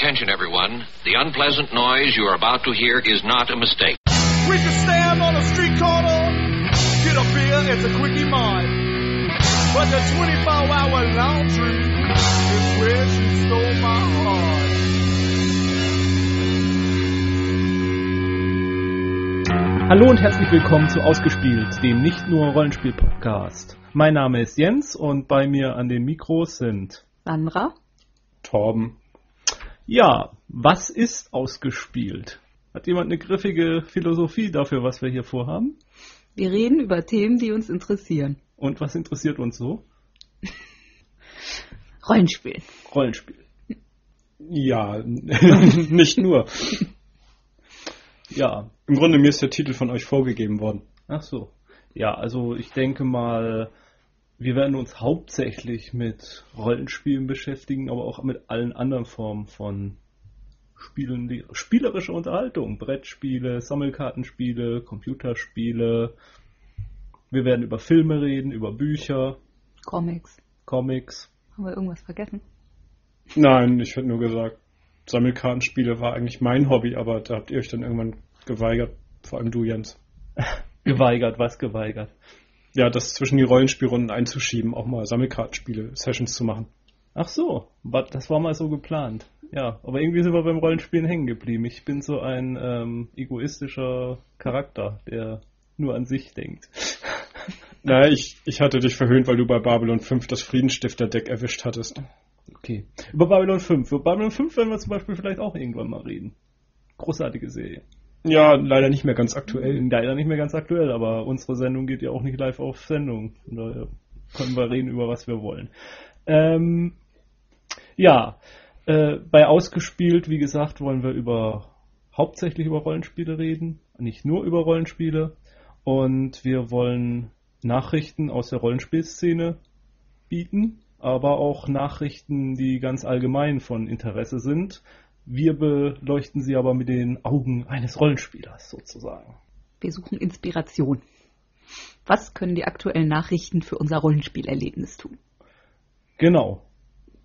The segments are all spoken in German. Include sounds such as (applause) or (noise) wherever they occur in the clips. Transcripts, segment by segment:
Attention, everyone. The unpleasant noise you are about to hear is not a mistake. We can stand on a street corner, get a beer, it's a quickie mine. But the 24-hour laundry is where she stole my heart. Hallo und herzlich willkommen zu Ausgespielt, dem nicht nur Rollenspiel-Podcast. Mein Name ist Jens und bei mir an den Mikros sind Sandra. Torben. Ja, was ist ausgespielt? Hat jemand eine griffige Philosophie dafür, was wir hier vorhaben? Wir reden über Themen, die uns interessieren. Und was interessiert uns so? (laughs) Rollenspiel. Rollenspiel. Ja, (laughs) nicht nur. Ja, Im Grunde mir ist der Titel von euch vorgegeben worden. ach so. Ja, also ich denke mal, wir werden uns hauptsächlich mit Rollenspielen beschäftigen, aber auch mit allen anderen Formen von Spielen, die spielerische Unterhaltung, Brettspiele, Sammelkartenspiele, Computerspiele. Wir werden über Filme reden, über Bücher, Comics. Comics. Haben wir irgendwas vergessen? Nein, ich hätte nur gesagt, Sammelkartenspiele war eigentlich mein Hobby, aber da habt ihr euch dann irgendwann geweigert, vor allem du, Jens. (laughs) Geweigert, was geweigert? Ja, das zwischen die Rollenspielrunden einzuschieben, auch mal Sammelkartenspiele, Sessions zu machen. Ach so, das war mal so geplant. Ja, aber irgendwie sind wir beim Rollenspielen hängen geblieben. Ich bin so ein ähm, egoistischer Charakter, der nur an sich denkt. (laughs) Na, ich, ich hatte dich verhöhnt, weil du bei Babylon 5 das Friedensstifter-Deck erwischt hattest. Okay. Über Babylon 5. Über Babylon 5 werden wir zum Beispiel vielleicht auch irgendwann mal reden. Großartige Serie. Ja, leider nicht mehr ganz aktuell. Leider nicht mehr ganz aktuell, aber unsere Sendung geht ja auch nicht live auf Sendung. Daher können wir reden über was wir wollen. Ähm, ja, äh, bei Ausgespielt, wie gesagt, wollen wir über hauptsächlich über Rollenspiele reden, nicht nur über Rollenspiele. Und wir wollen Nachrichten aus der Rollenspielszene bieten, aber auch Nachrichten, die ganz allgemein von Interesse sind. Wir beleuchten sie aber mit den Augen eines Rollenspielers sozusagen. Wir suchen Inspiration. Was können die aktuellen Nachrichten für unser Rollenspielerlebnis tun? Genau.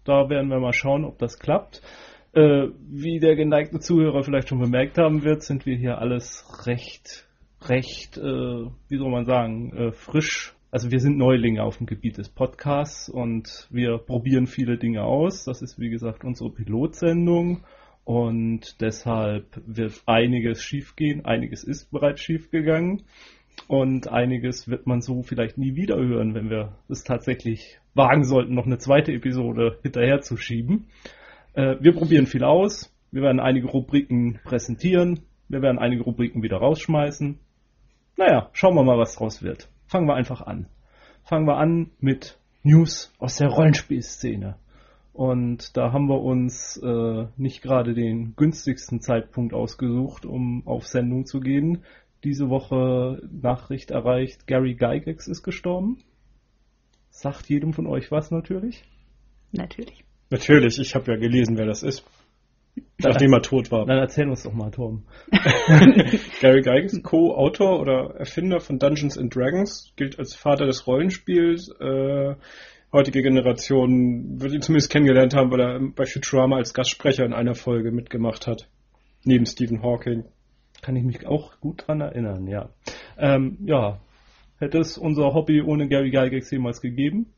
Da werden wir mal schauen, ob das klappt. Äh, wie der geneigte Zuhörer vielleicht schon bemerkt haben wird, sind wir hier alles recht, recht, äh, wie soll man sagen, äh, frisch. Also wir sind Neulinge auf dem Gebiet des Podcasts und wir probieren viele Dinge aus. Das ist wie gesagt unsere Pilotsendung und deshalb wird einiges schiefgehen. Einiges ist bereits schiefgegangen und einiges wird man so vielleicht nie wieder hören, wenn wir es tatsächlich wagen sollten, noch eine zweite Episode hinterher zu schieben. Äh, wir probieren viel aus. Wir werden einige Rubriken präsentieren. Wir werden einige Rubriken wieder rausschmeißen. Naja, schauen wir mal, was draus wird. Fangen wir einfach an. Fangen wir an mit News aus der Rollenspielszene. Und da haben wir uns äh, nicht gerade den günstigsten Zeitpunkt ausgesucht, um auf Sendung zu gehen. Diese Woche Nachricht erreicht, Gary Gygax ist gestorben. Sagt jedem von euch was natürlich? Natürlich. Natürlich, ich habe ja gelesen, wer das ist. Nachdem er tot war. Dann erzähl uns doch mal, Tom. (laughs) Gary Gygax, Co-Autor oder Erfinder von Dungeons and Dragons, gilt als Vater des Rollenspiels. Äh, heutige Generation wird ihn zumindest kennengelernt haben, weil er bei Futurama als Gastsprecher in einer Folge mitgemacht hat. Neben Stephen Hawking. Kann ich mich auch gut dran erinnern, ja. Ähm, ja, hätte es unser Hobby ohne Gary Gygax jemals gegeben?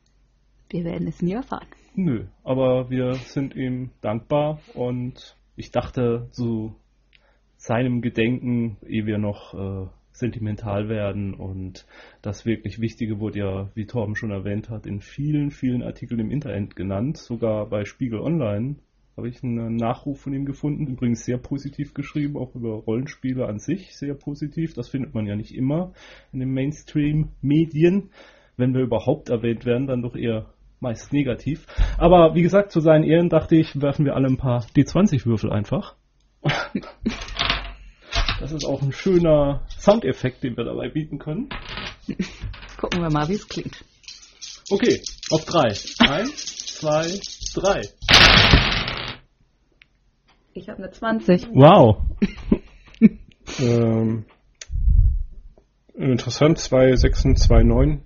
Wir werden es nie erfahren. Nö, aber wir sind ihm dankbar und ich dachte zu seinem Gedenken, ehe wir noch äh, sentimental werden und das wirklich Wichtige wurde ja, wie Torben schon erwähnt hat, in vielen, vielen Artikeln im Internet genannt, sogar bei Spiegel Online habe ich einen Nachruf von ihm gefunden, übrigens sehr positiv geschrieben, auch über Rollenspiele an sich sehr positiv, das findet man ja nicht immer in den Mainstream-Medien, wenn wir überhaupt erwähnt werden, dann doch eher meist negativ. Aber wie gesagt, zu seinen Ehren dachte ich, werfen wir alle ein paar D20-Würfel einfach. (laughs) Das ist auch ein schöner Soundeffekt, den wir dabei bieten können. (laughs) Gucken wir mal, wie es klingt. Okay, auf drei. Eins, zwei, drei. Ich habe eine 20. Wow. (laughs) Ähm, interessant, 2, 6, 2, 9.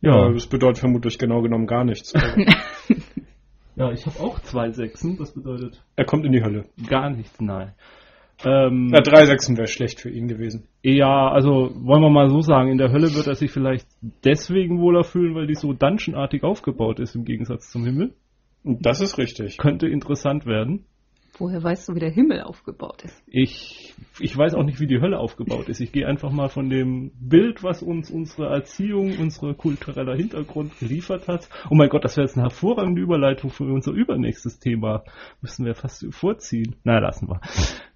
Ja, Äh, das bedeutet vermutlich genau genommen gar nichts. (laughs) Ja, ich habe auch zwei Sechsen, das bedeutet Er kommt in die Hölle. gar nichts, nein. Ähm, Na, drei Sechsen wäre schlecht für ihn gewesen. Ja, also wollen wir mal so sagen, in der Hölle wird er sich vielleicht deswegen wohler fühlen, weil die so dungeonartig aufgebaut ist im Gegensatz zum Himmel. Das ist richtig. Könnte interessant werden. Woher weißt du, wie der Himmel aufgebaut ist? Ich, ich weiß auch nicht, wie die Hölle aufgebaut ist. Ich gehe einfach mal von dem Bild, was uns unsere Erziehung, unser kultureller Hintergrund geliefert hat. Oh mein Gott, das wäre jetzt eine hervorragende Überleitung für unser übernächstes Thema. Müssen wir fast vorziehen. Na, lassen wir.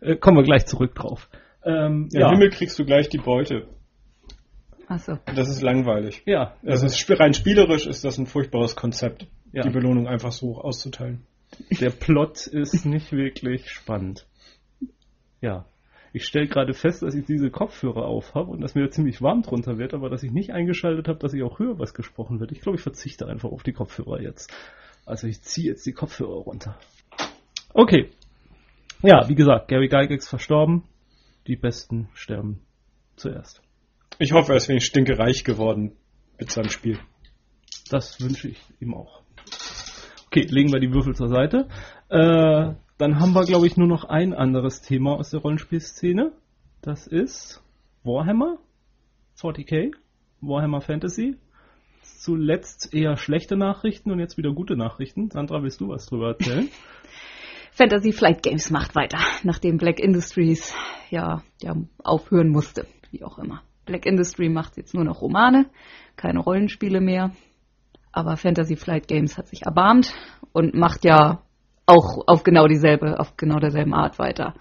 Äh, kommen wir gleich zurück drauf. Ähm, Im Himmel kriegst du gleich die Beute. Achso. Das ist langweilig. Ja, Das ist sp- rein spielerisch ist das ein furchtbares Konzept, Ja. die Belohnung einfach so auszuteilen. Der Plot ist nicht wirklich spannend. Ja. Ich stelle gerade fest, dass ich diese Kopfhörer auf habe und dass mir ziemlich warm drunter wird, aber dass ich nicht eingeschaltet habe, dass ich auch höre, was gesprochen wird. Ich glaube, ich verzichte einfach auf die Kopfhörer jetzt. Also ich ziehe jetzt die Kopfhörer runter. Okay. Ja, wie gesagt, Gary Gygax verstorben. Die Besten sterben zuerst. Ich hoffe, er ist wenig stinkereich geworden mit seinem Spiel. Das wünsche ich ihm auch. Okay, legen wir die Würfel zur Seite. Äh, dann haben wir, glaube ich, nur noch ein anderes Thema aus der Rollenspielszene. Das ist Warhammer 40k, Warhammer Fantasy. Zuletzt eher schlechte Nachrichten und jetzt wieder gute Nachrichten. Sandra, willst du was drüber erzählen? (laughs) Fantasy Flight Games macht weiter, nachdem Black Industries ja, ja aufhören musste, wie auch immer. Black Industry macht jetzt nur noch Romane, keine Rollenspiele mehr. Aber Fantasy Flight Games hat sich erbarmt und macht ja auch auf genau dieselbe, auf genau derselben Art weiter.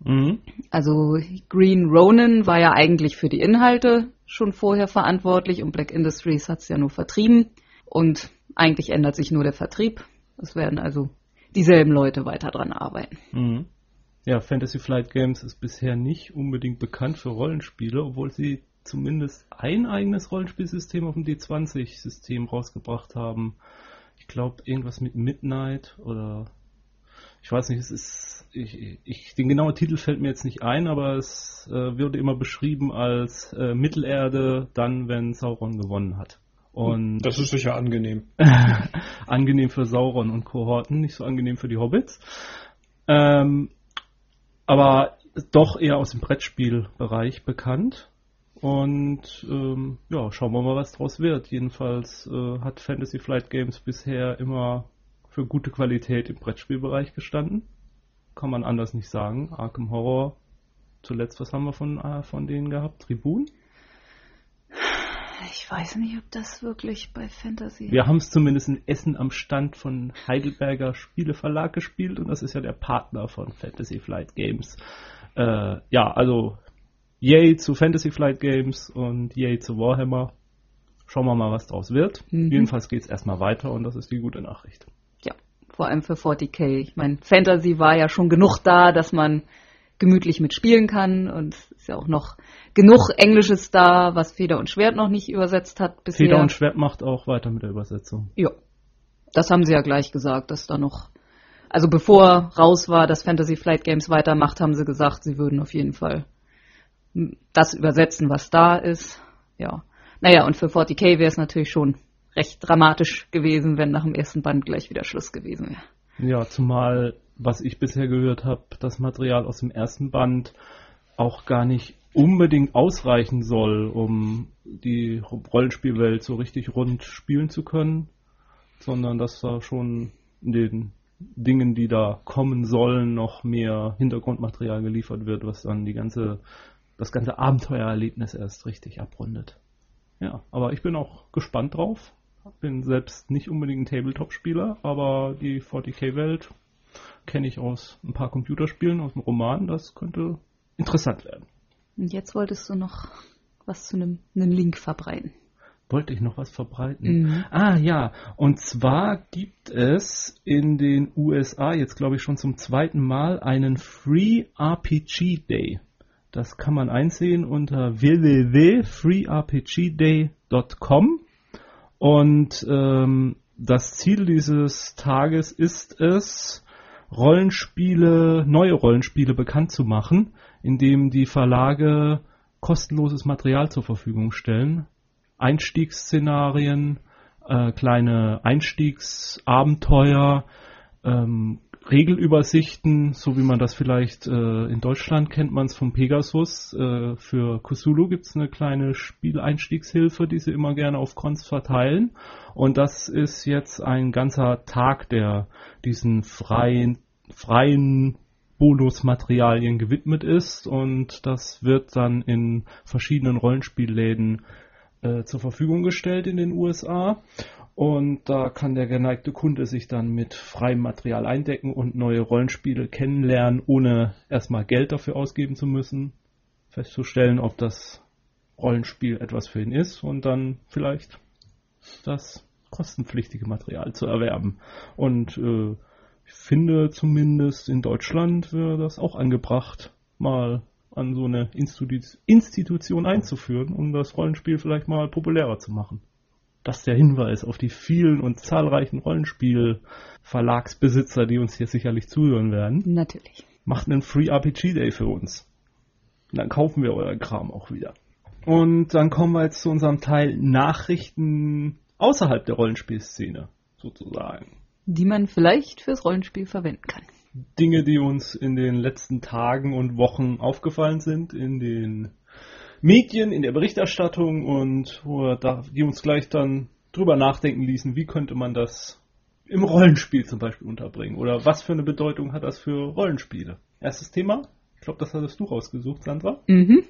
mhm. Also Green Ronin war ja eigentlich für die Inhalte schon vorher verantwortlich und Black Industries hat es ja nur vertrieben. Und eigentlich ändert sich nur der Vertrieb. Es werden also dieselben Leute weiter dran arbeiten. Mhm. Ja, Fantasy Flight Games ist bisher nicht unbedingt bekannt für Rollenspiele, obwohl sie zumindest ein eigenes Rollenspielsystem auf dem D20-System rausgebracht haben. Ich glaube, irgendwas mit Midnight oder ich weiß nicht, es ist ich, ich, den genauen Titel fällt mir jetzt nicht ein, aber es äh, wurde immer beschrieben als äh, Mittelerde, dann wenn Sauron gewonnen hat. Und Das ist sicher angenehm. (laughs) angenehm für Sauron und Kohorten, nicht so angenehm für die Hobbits. Ähm, aber doch eher aus dem Brettspielbereich bekannt. Und ähm, ja, schauen wir mal, was draus wird. Jedenfalls äh, hat Fantasy Flight Games bisher immer für gute Qualität im Brettspielbereich gestanden. Kann man anders nicht sagen. Arkham Horror. Zuletzt, was haben wir von, äh, von denen gehabt? Tribun? Ich weiß nicht, ob das wirklich bei Fantasy. Wir haben es zumindest in Essen am Stand von Heidelberger Spieleverlag gespielt und das ist ja der Partner von Fantasy Flight Games. Äh, ja, also yay zu Fantasy Flight Games und yay zu Warhammer. Schauen wir mal, was draus wird. Mhm. Jedenfalls geht es erstmal weiter und das ist die gute Nachricht. Ja, vor allem für 40k. Ich meine, Fantasy war ja schon genug da, dass man gemütlich mitspielen kann und es ist ja auch noch genug Englisches da, was Feder und Schwert noch nicht übersetzt hat bisher. Feder und Schwert macht auch weiter mit der Übersetzung. Ja, das haben sie ja gleich gesagt, dass da noch, also bevor raus war, dass Fantasy Flight Games weitermacht, haben sie gesagt, sie würden auf jeden Fall das übersetzen, was da ist. Ja, naja, und für 40k wäre es natürlich schon recht dramatisch gewesen, wenn nach dem ersten Band gleich wieder Schluss gewesen wäre. Ja, zumal, was ich bisher gehört habe, das Material aus dem ersten Band auch gar nicht unbedingt ausreichen soll, um die Rollenspielwelt so richtig rund spielen zu können, sondern dass da schon in den Dingen, die da kommen sollen, noch mehr Hintergrundmaterial geliefert wird, was dann die ganze, das ganze Abenteuererlebnis erst richtig abrundet. Ja, aber ich bin auch gespannt drauf. Bin selbst nicht unbedingt ein Tabletop-Spieler, aber die 40k-Welt kenne ich aus ein paar Computerspielen, aus dem Roman. Das könnte interessant werden. Und jetzt wolltest du noch was zu einem, einen Link verbreiten. Wollte ich noch was verbreiten? Mhm. Ah ja, und zwar gibt es in den USA jetzt glaube ich schon zum zweiten Mal einen Free RPG Day. Das kann man einsehen unter www.freerpgday.com und ähm, das Ziel dieses Tages ist es, Rollenspiele, neue Rollenspiele bekannt zu machen, indem die Verlage kostenloses Material zur Verfügung stellen. Einstiegsszenarien, äh, kleine Einstiegsabenteuer, ähm, Regelübersichten, so wie man das vielleicht äh, in Deutschland kennt, man es vom Pegasus. Äh, für Cthulhu gibt es eine kleine Spieleinstiegshilfe, die sie immer gerne auf Cons verteilen. Und das ist jetzt ein ganzer Tag, der diesen freien, freien Bonusmaterialien gewidmet ist. Und das wird dann in verschiedenen Rollenspielläden äh, zur Verfügung gestellt in den USA. Und da kann der geneigte Kunde sich dann mit freiem Material eindecken und neue Rollenspiele kennenlernen, ohne erstmal Geld dafür ausgeben zu müssen, festzustellen, ob das Rollenspiel etwas für ihn ist und dann vielleicht das kostenpflichtige Material zu erwerben. Und äh, ich finde zumindest in Deutschland wäre das auch angebracht, mal an so eine Institu Institution einzuführen, um das Rollenspiel vielleicht mal populärer zu machen. Das ist der Hinweis auf die vielen und zahlreichen Rollenspiel-Verlagsbesitzer, die uns hier sicherlich zuhören werden. Natürlich. Macht einen Free RPG Day für uns. Und dann kaufen wir euren Kram auch wieder. Und dann kommen wir jetzt zu unserem Teil Nachrichten außerhalb der Rollenspielszene, sozusagen. Die man vielleicht fürs Rollenspiel verwenden kann. Dinge, die uns in den letzten Tagen und Wochen aufgefallen sind, in den Medien, in der Berichterstattung und die uns gleich dann drüber nachdenken ließen, wie könnte man das im Rollenspiel zum Beispiel unterbringen oder was für eine Bedeutung hat das für Rollenspiele? Erstes Thema, ich glaube, das hattest du rausgesucht, Sandra. Mhm.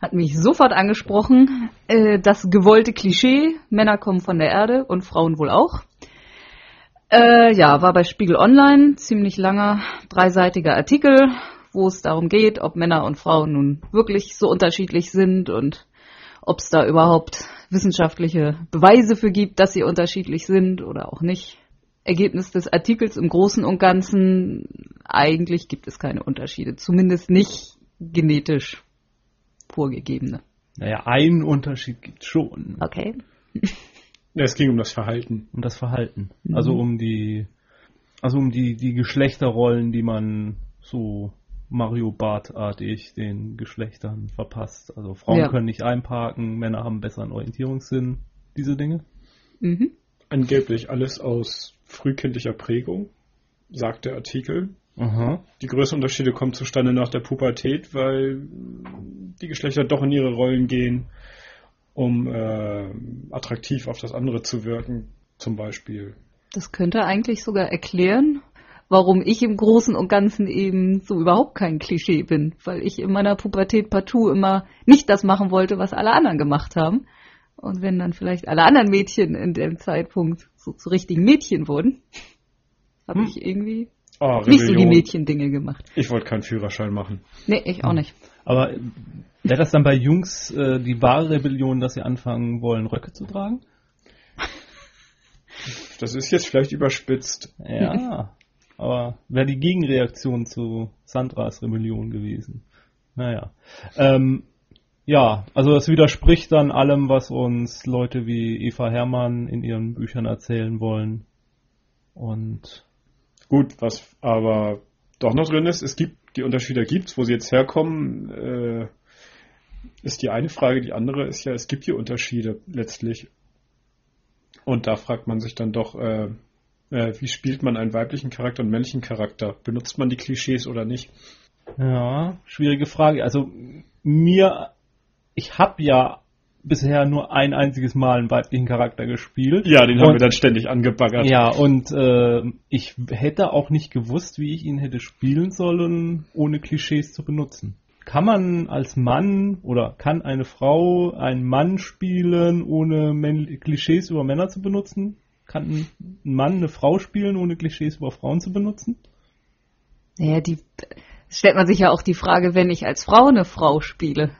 Hat mich sofort angesprochen. Äh, das gewollte Klischee, Männer kommen von der Erde und Frauen wohl auch. Äh, ja, war bei Spiegel Online, ziemlich langer, dreiseitiger Artikel, wo es darum geht, ob Männer und Frauen nun wirklich so unterschiedlich sind und ob es da überhaupt wissenschaftliche Beweise für gibt, dass sie unterschiedlich sind oder auch nicht. Ergebnis des Artikels im Großen und Ganzen, eigentlich gibt es keine Unterschiede, zumindest nicht genetisch vorgegebene. Naja, einen Unterschied gibt es schon. Okay. (laughs) Ja, es ging um das Verhalten. Um das Verhalten. Mhm. Also um die, also um die, die Geschlechterrollen, die man so Mario Bart-artig den Geschlechtern verpasst. Also Frauen Ja. können nicht einparken, Männer haben besseren Orientierungssinn, diese Dinge. Mhm. Angeblich alles aus frühkindlicher Prägung, sagt der Artikel. Aha. Die größten Unterschiede kommen zustande nach der Pubertät, weil die Geschlechter doch in ihre Rollen gehen, um äh, attraktiv auf das andere zu wirken, zum Beispiel. Das könnte eigentlich sogar erklären, warum ich im Großen und Ganzen eben so überhaupt kein Klischee bin, weil ich in meiner Pubertät partout immer nicht das machen wollte, was alle anderen gemacht haben. Und wenn dann vielleicht alle anderen Mädchen in dem Zeitpunkt so zu richtigen Mädchen wurden, habe Hm. ich irgendwie Oh, nicht so die. Mädchendinge gemacht. Ich wollte keinen Führerschein machen. Nee, ich auch nicht. Aber wäre das dann bei Jungs äh, die wahre Rebellion, dass sie anfangen wollen, Röcke zu tragen? Das ist jetzt vielleicht überspitzt. Ja. aber wäre die Gegenreaktion zu Sandras Rebellion gewesen. Naja. Ähm, ja, also es widerspricht dann allem, was uns Leute wie Eva Hermann in ihren Büchern erzählen wollen. Und Gut, was aber doch noch drin ist, es gibt die Unterschiede gibt's, wo sie jetzt herkommen, äh, ist die eine Frage. Die andere ist ja, es gibt hier Unterschiede letztlich. Und da fragt man sich dann doch, äh, äh, wie spielt man einen weiblichen Charakter und einen männlichen Charakter? Benutzt man die Klischees oder nicht? Ja, schwierige Frage. Also mir, ich habe ja bisher nur ein einziges Mal einen weiblichen Charakter gespielt. Ja, den haben Und- wir dann ständig angebaggert. Ja, und äh, ich hätte auch nicht gewusst, wie ich ihn hätte spielen sollen, ohne Klischees zu benutzen. Kann man als Mann oder kann eine Frau einen Mann spielen, ohne Männ Klischees über Männer zu benutzen? Kann ein Mann eine Frau spielen, ohne Klischees über Frauen zu benutzen? Naja, die stellt man sich ja auch die Frage, wenn ich als Frau eine Frau spiele.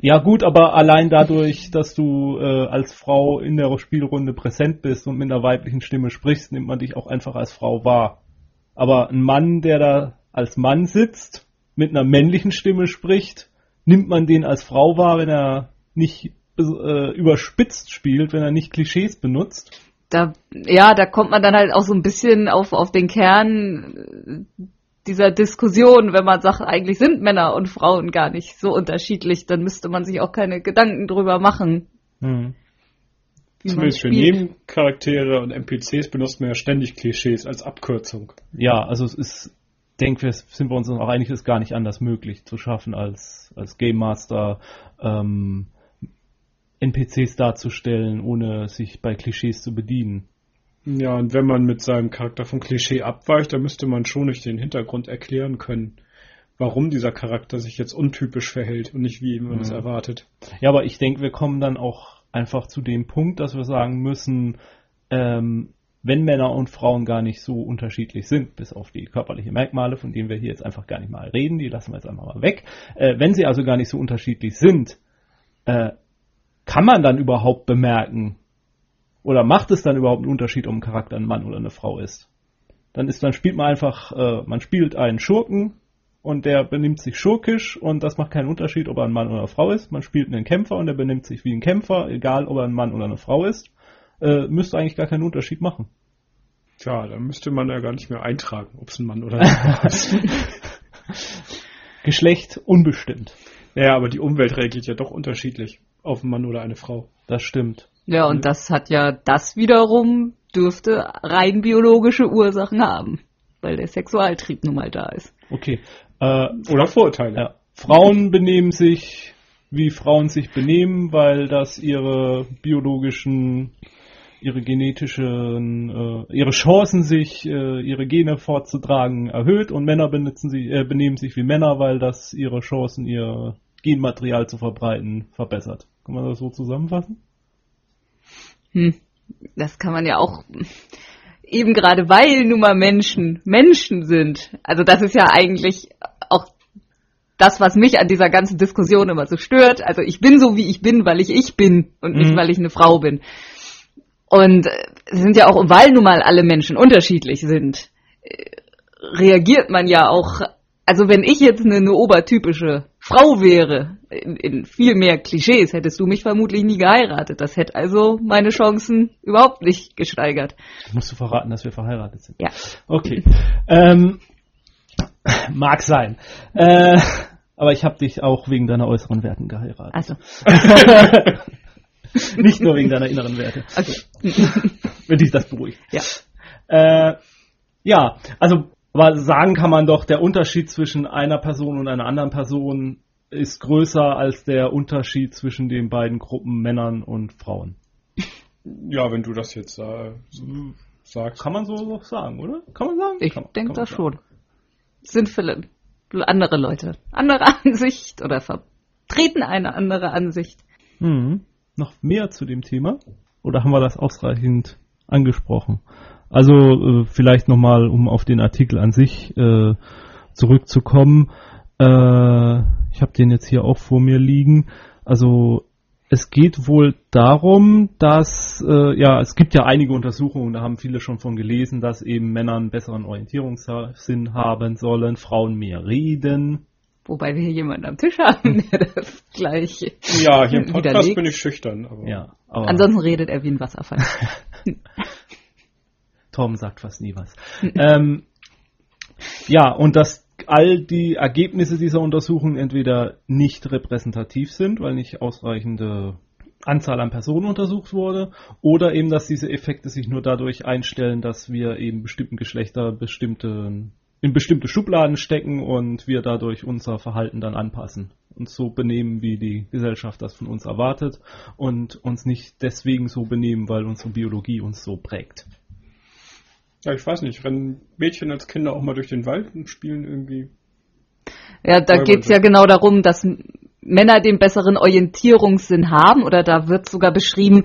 Ja gut, aber allein dadurch, dass du äh, als Frau in der Spielrunde präsent bist und mit einer weiblichen Stimme sprichst, nimmt man dich auch einfach als Frau wahr. Aber ein Mann, der da als Mann sitzt, mit einer männlichen Stimme spricht, nimmt man den als Frau wahr, wenn er nicht äh, überspitzt spielt, wenn er nicht Klischees benutzt. Da, ja, da kommt man dann halt auch so ein bisschen auf, auf den Kern äh, dieser Diskussion, wenn man sagt, eigentlich sind Männer und Frauen gar nicht so unterschiedlich, dann müsste man sich auch keine Gedanken drüber machen, Hm. Zumindest für. Nebencharaktere und NPCs benutzt man ja ständig Klischees als Abkürzung. Ja, also es ist, denke wir, sind wir uns auch einig, ist gar nicht anders möglich zu schaffen, als, als Game Master ähm, NPCs darzustellen, ohne sich bei Klischees zu bedienen. Ja, und wenn man mit seinem Charakter vom Klischee abweicht, dann müsste man schon durch den Hintergrund erklären können, warum dieser Charakter sich jetzt untypisch verhält und nicht wie man es Mhm. erwartet. Ja, aber ich denke, wir kommen dann auch einfach zu dem Punkt, dass wir sagen müssen, ähm, wenn Männer und Frauen gar nicht so unterschiedlich sind, bis auf die körperlichen Merkmale, von denen wir hier jetzt einfach gar nicht mal reden, die lassen wir jetzt einfach mal weg. Äh, wenn sie also gar nicht so unterschiedlich sind, äh, kann man dann überhaupt bemerken, oder macht es dann überhaupt einen Unterschied, ob ein Charakter ein Mann oder eine Frau ist? Dann ist, dann spielt man einfach, äh, man spielt einen Schurken und der benimmt sich schurkisch und das macht keinen Unterschied, ob er ein Mann oder eine Frau ist. Man spielt einen Kämpfer und der benimmt sich wie ein Kämpfer, egal ob er ein Mann oder eine Frau ist. Äh, müsste eigentlich gar keinen Unterschied machen. Tja, dann müsste man ja gar nicht mehr eintragen, ob es ein Mann oder eine Frau (laughs) ist. Geschlecht unbestimmt. Naja, aber die Umwelt reagiert ja doch unterschiedlich auf einen Mann oder eine Frau. Das stimmt. Ja, und das hat ja, das wiederum dürfte rein biologische Ursachen haben, weil der Sexualtrieb nun mal da ist. Okay. Äh, Oder Vorurteile. ja. Frauen benehmen sich, wie Frauen sich benehmen, weil das ihre biologischen, ihre genetischen, äh, ihre Chancen, sich äh, ihre Gene fortzutragen, erhöht und Männer benutzen sie, äh, benehmen sich wie Männer, weil das ihre Chancen, ihr Genmaterial zu verbreiten, verbessert. Kann man das so zusammenfassen? Hm, das kann man ja auch eben gerade weil nun mal Menschen Menschen sind. Also das ist ja eigentlich auch das, was mich an dieser ganzen Diskussion immer so stört. Also ich bin so, wie ich bin, weil ich ich bin und nicht, Mhm. weil ich eine Frau bin. Und äh, es sind ja auch, weil nun mal alle Menschen unterschiedlich sind, äh, reagiert man ja auch, also wenn ich jetzt eine, eine obertypische Frau wäre, in, in viel mehr Klischees, hättest du mich vermutlich nie geheiratet. Das hätte also meine Chancen überhaupt nicht gesteigert. Musst du verraten, dass wir verheiratet sind. Ja. Okay. Ähm, mag sein. Äh, aber ich habe dich auch wegen deiner äußeren Werten geheiratet. Also, (laughs) Nicht nur wegen deiner inneren Werte. okay. Wenn dich das beruhigt. Ja. Äh, ja, also aber sagen kann man doch, der Unterschied zwischen einer Person und einer anderen Person ist größer als der Unterschied zwischen den beiden Gruppen Männern und Frauen. Ja, wenn du das jetzt äh, so sagst. Kann man so sagen, oder? Kann man sagen? Ich denke das sagen. schon. Sind vielleicht andere Leute. Andere (laughs) Ansicht oder vertreten eine andere Ansicht. Mhm. Noch mehr zu dem Thema? Oder haben wir das ausreichend angesprochen? Also äh, vielleicht nochmal, um auf den Artikel an sich äh, zurückzukommen. Äh, ich habe den jetzt hier auch vor mir liegen. Also es geht wohl darum, dass, äh, ja, es gibt ja einige Untersuchungen, da haben viele schon von gelesen, dass eben Männer einen besseren Orientierungssinn haben sollen, Frauen mehr reden. Wobei wir hier jemanden am Tisch haben, der das gleiche. Ja, hier im Podcast widerlegt. bin ich schüchtern. Aber Ja, aber Ansonsten redet er wie ein Wasserfall. (laughs) (laughs) Tom sagt fast nie was. ähm, ja, und dass all die Ergebnisse dieser Untersuchung entweder nicht repräsentativ sind, weil nicht ausreichende Anzahl an Personen untersucht wurde, oder eben, dass diese Effekte sich nur dadurch einstellen, dass wir eben bestimmten Geschlechter bestimmte, in bestimmte Schubladen stecken und wir dadurch unser Verhalten dann anpassen. Uns so benehmen, wie die Gesellschaft das von uns erwartet und uns nicht deswegen so benehmen, weil unsere Biologie uns so prägt. Ja, ich weiß nicht, rennen Mädchen als Kinder auch mal durch den Wald und spielen irgendwie. Ja, da Teilweise. geht's ja genau darum, dass Männer den besseren Orientierungssinn haben oder da wird sogar beschrieben,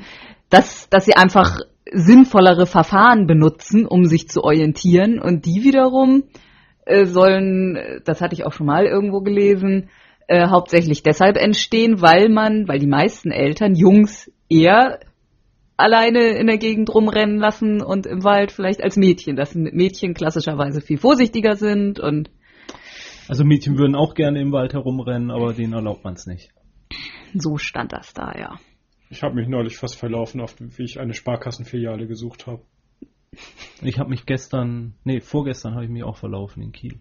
dass, dass sie einfach sinnvollere Verfahren benutzen, um sich zu orientieren und die wiederum äh, sollen, das hatte ich auch schon mal irgendwo gelesen, äh, hauptsächlich deshalb entstehen, weil man, weil die meisten Eltern Jungs eher alleine in der Gegend rumrennen lassen und im Wald vielleicht als Mädchen, dass Mädchen klassischerweise viel vorsichtiger sind und Also Mädchen würden auch gerne im Wald herumrennen, aber denen erlaubt man es nicht. so stand das da, ja. Ich habe mich neulich fast verlaufen, auf wie ich eine Sparkassenfiliale gesucht habe. Ich habe mich gestern, nee, vorgestern habe ich mich auch verlaufen in Kiel.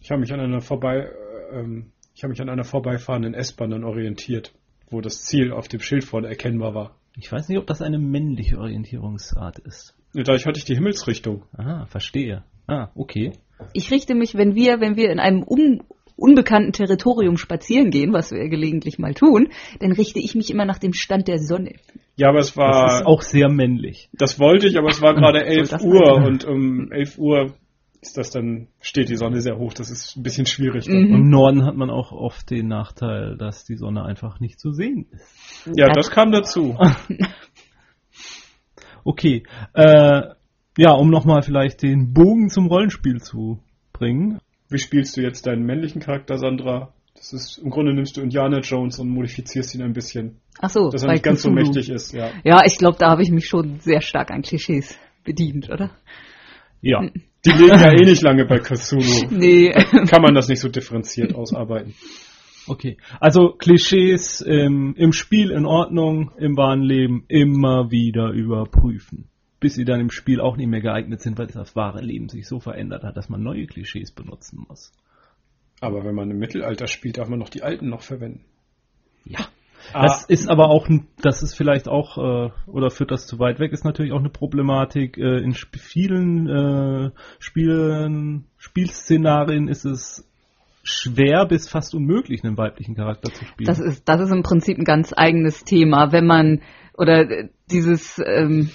Ich habe mich an einer vorbei, äh, ähm, ich habe mich an einer vorbeifahrenden S-Bahn dann orientiert. wo das Ziel auf dem Schild vorne erkennbar war. Ich weiß nicht, ob das eine männliche Orientierungsart ist. Dadurch hatte ich die Himmelsrichtung. Ah, verstehe. Ah, okay. Ich richte mich, wenn wir, wenn wir in einem un unbekannten Territorium spazieren gehen, was wir gelegentlich mal tun, dann richte ich mich immer nach dem Stand der Sonne. Ja, aber es Das war. ist auch sehr männlich. Das wollte ich, aber es war (laughs) gerade 11 das Uhr und um 11 Uhr ist das dann, steht die Sonne sehr hoch. Das ist ein bisschen schwierig. Mhm. Im Norden hat man auch oft den Nachteil, dass die Sonne einfach nicht zu sehen ist. Ja, das kam dazu. (laughs) Okay. Äh, ja, um nochmal vielleicht den Bogen zum Rollenspiel zu bringen. Wie spielst du jetzt deinen männlichen Charakter, Sandra? Das ist, im Grunde nimmst du Indiana Jones und modifizierst ihn ein bisschen, Ach so, dass er nicht ganz so mächtig ist, ja. Ja, ich glaube, da habe ich mich schon sehr stark an Klischees bedient, oder? Ja. Die leben ja eh nicht lange bei Cthulhu. Nee. Kann man das nicht so differenziert ausarbeiten. Okay. Also Klischees ähm, im Spiel in Ordnung, im wahren Leben immer wieder überprüfen. Bis sie dann im Spiel auch nicht mehr geeignet sind, weil das wahre Leben sich so verändert hat, dass man neue Klischees benutzen muss. Aber wenn man im Mittelalter spielt, darf man noch die alten noch verwenden. Ja. Ah, Das ist aber auch, ein- das ist vielleicht auch, äh, oder führt das zu weit weg, ist natürlich auch eine Problematik. Äh, in sp vielen äh, Spielen, Spielszenarien ist es schwer bis fast unmöglich, einen weiblichen Charakter zu spielen. Das ist, das ist im Prinzip ein ganz eigenes Thema, wenn man oder äh, dieses ähm,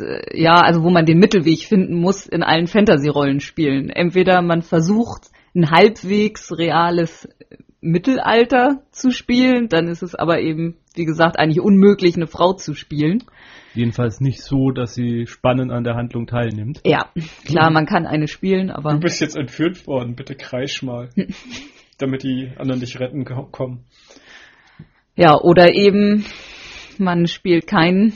äh, ja, also wo man den Mittelweg finden muss in allen Fantasy-Rollenspielen. Entweder man versucht ein halbwegs reales Mittelalter zu spielen, dann ist es aber eben, wie gesagt, eigentlich unmöglich, eine Frau zu spielen. Jedenfalls nicht so, dass sie spannend an der Handlung teilnimmt. Ja, klar, man kann eine spielen, aber du bist jetzt entführt worden, bitte kreisch mal. (laughs) damit die anderen dich retten ko- kommen. ja, oder eben man spielt keinen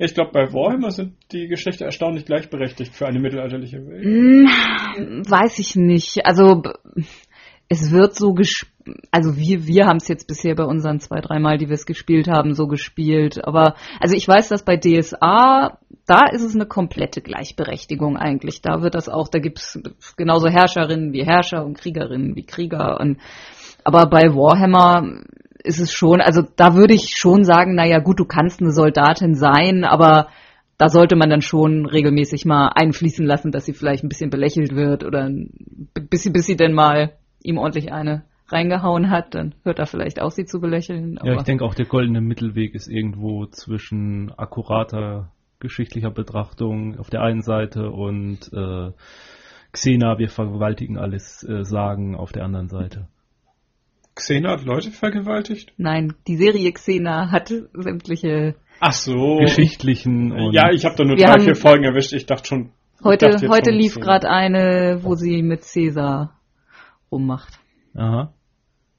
ich glaube, bei Warhammer sind die Geschlechter erstaunlich gleichberechtigt für eine mittelalterliche Welt. Hm, weiß ich nicht. Also es wird so gespielt, also wir, wir haben es jetzt bisher bei unseren zwei, dreimal, die wir es gespielt haben, so gespielt. Aber also ich weiß, dass bei DSA, da ist es eine komplette Gleichberechtigung eigentlich. Da wird das auch, da gibt's genauso Herrscherinnen wie Herrscher und Kriegerinnen wie Krieger. Und, aber bei Warhammer ist es schon, also da würde ich schon sagen, naja gut, du kannst eine Soldatin sein, aber da sollte man dann schon regelmäßig mal einfließen lassen, dass sie vielleicht ein bisschen belächelt wird oder ein- bis sie, bis sie denn mal ihm ordentlich eine reingehauen hat, dann hört er vielleicht auf, sie zu belächeln. Ja, ich denke auch der goldene Mittelweg ist irgendwo zwischen akkurater geschichtlicher Betrachtung auf der einen Seite und äh, Xena, wir vergewaltigen alles äh, sagen auf der anderen Seite. Xena hat Leute vergewaltigt? Nein, die Serie Xena hat sämtliche. Ach so. Geschichtlichen und Ja, ich habe da nur drei, vier Folgen erwischt. Ich dachte schon. Heute, dachte heute schon lief gerade eine, wo sie mit Cäsar rummacht. aha.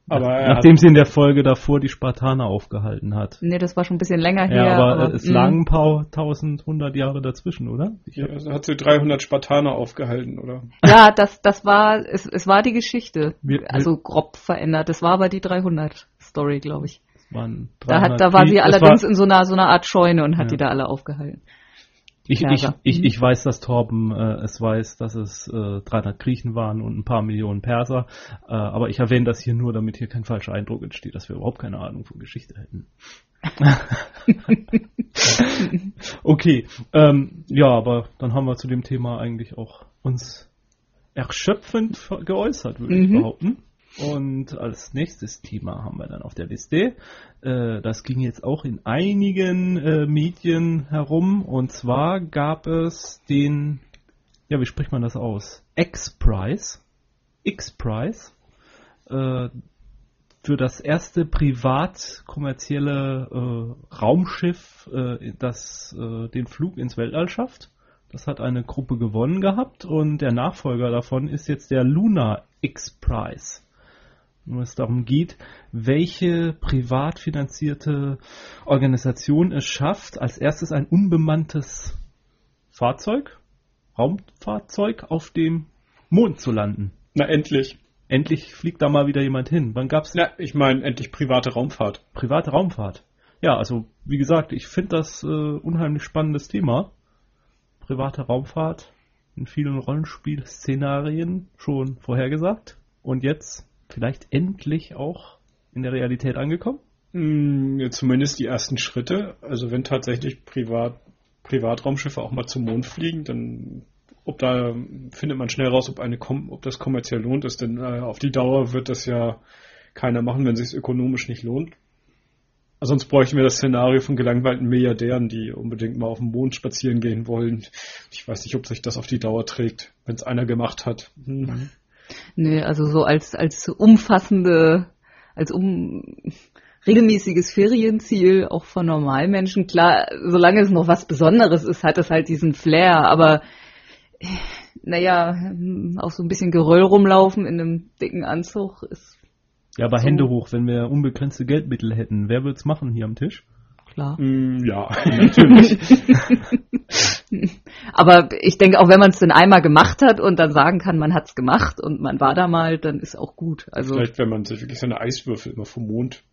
Aber er Nachdem sie in der Folge davor die Spartaner aufgehalten hat. Nee, das war schon ein bisschen länger her. Ja, aber, es mh. lagen ein paar tausend, hundert Jahre dazwischen, oder? hat, ja, also hat sie 300 Spartaner aufgehalten, oder? Ja, das, das war, es, es war die Geschichte. Wir- also grob verändert. Das war aber die 300 Story, glaube ich. Da, 300 hat, da war sie allerdings war- in so einer, so einer Art Scheune und hat Ja. die da alle aufgehalten. Ich, ich, ich, ich weiß, dass Torben äh, es weiß, dass es äh, 300 Griechen waren und ein paar Millionen Perser. Äh, aber ich erwähne das hier nur, damit hier kein falscher Eindruck entsteht, dass wir überhaupt keine Ahnung von Geschichte hätten. (laughs) okay, ähm, ja, aber dann haben wir zu dem Thema eigentlich auch uns erschöpfend geäußert, würde ich Mhm. behaupten. Und als nächstes Thema haben wir dann auf der Liste, äh, das ging jetzt auch in einigen äh, Medien herum, und zwar gab es den, ja, wie spricht man das aus? X-Prize, X-Prize, äh, für das erste privat kommerzielle Raumschiff, das den Flug ins Weltall schafft. Das hat eine Gruppe gewonnen gehabt und der Nachfolger davon ist jetzt der Luna X-Prize. Wo es darum geht, welche privat finanzierte Organisation es schafft, als erstes ein unbemanntes Fahrzeug, Raumfahrzeug auf dem Mond zu landen. Na, endlich. Endlich fliegt da mal wieder jemand hin. Wann gab's Na, ich meine, endlich private Raumfahrt. private Raumfahrt? Ja, also wie gesagt, ich finde das äh, unheimlich spannendes Thema. Private Raumfahrt in vielen Rollenspielszenarien schon vorhergesagt und jetzt vielleicht endlich auch in der Realität angekommen. Mm, ja, zumindest die ersten Schritte. Also wenn tatsächlich Privat, Privatraumschiffe auch mal zum Mond fliegen, dann ob da findet man schnell raus, ob eine ob das kommerziell lohnt ist, denn äh, auf die Dauer wird das ja keiner machen, wenn es sich ökonomisch nicht lohnt. Also sonst bräuchten wir das Szenario von gelangweilten Milliardären, die unbedingt mal auf den Mond spazieren gehen wollen. Ich weiß nicht, ob sich das auf die Dauer trägt, wenn es einer gemacht hat. Hm. Nee, also so als, als umfassende, als um, regelmäßiges Ferienziel, auch von Normalmenschen. Klar, solange es noch was Besonderes ist, hat es halt diesen Flair, aber naja, auch so ein bisschen Geröll rumlaufen in einem dicken Anzug ist. Ja, aber so. Hände hoch, wenn wir unbegrenzte Geldmittel hätten. Wer wird's machen hier am Tisch? Klar. Mm, ja, (laughs) natürlich. (laughs) aber ich denke, auch wenn man es denn einmal gemacht hat und dann sagen kann, man hat's gemacht und man war da mal, dann ist auch gut. Also Vielleicht, wenn man sich wirklich so eine Eiswürfel immer vom Mond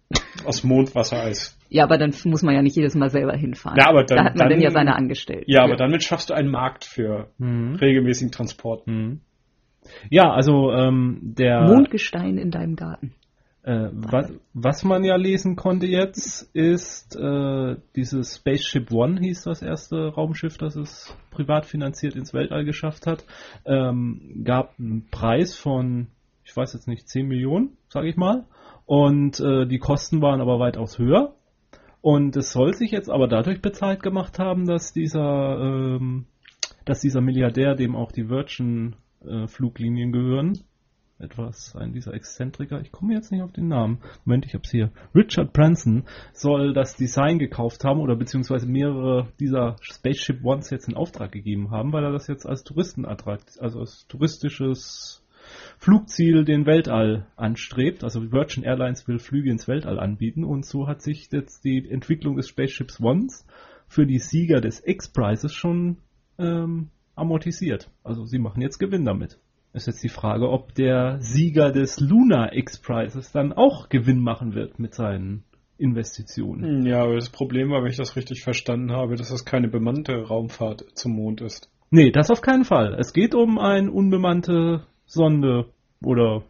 aus Mondwassereis. Ja, aber dann muss man ja nicht jedes Mal selber hinfahren. Ja, aber dann, da hat man dann, ja seine Angestellten. Ja, aber damit schaffst du einen Markt für Mhm. regelmäßigen Transport. Mhm. Ja, also ähm, der Mondgestein in deinem Garten. Äh, was, was man ja lesen konnte jetzt, ist äh, dieses Spaceship One hieß das erste Raumschiff, das es privat finanziert ins Weltall geschafft hat. Ähm, gab einen Preis von, ich weiß jetzt nicht, 10 Millionen, sage ich mal. Und äh, die Kosten waren aber weitaus höher. Und es soll sich jetzt aber dadurch bezahlt gemacht haben, dass dieser, ähm, dass dieser Milliardär, dem auch die Virgin äh, Fluglinien gehören, etwas, ein dieser Exzentriker, ich komme jetzt nicht auf den Namen, Moment, ich hab's hier, Richard Branson soll das Design gekauft haben oder beziehungsweise mehrere dieser Spaceship Ones jetzt in Auftrag gegeben haben, weil er das jetzt als Touristenattraktion, also als touristisches Flugziel den Weltall anstrebt. Also Virgin Airlines will Flüge ins Weltall anbieten und so hat sich jetzt die Entwicklung des Spaceships Ones für die Sieger des X-Prizes schon ähm, amortisiert. Also sie machen jetzt Gewinn damit. Ist jetzt die Frage, ob der Sieger des Lunar X-Prizes dann auch Gewinn machen wird mit seinen Investitionen. Ja, aber das Problem war, wenn ich das richtig verstanden habe, dass das keine bemannte Raumfahrt zum Mond ist. Nee, das auf keinen Fall. Es geht um ein unbemannte Sonde oder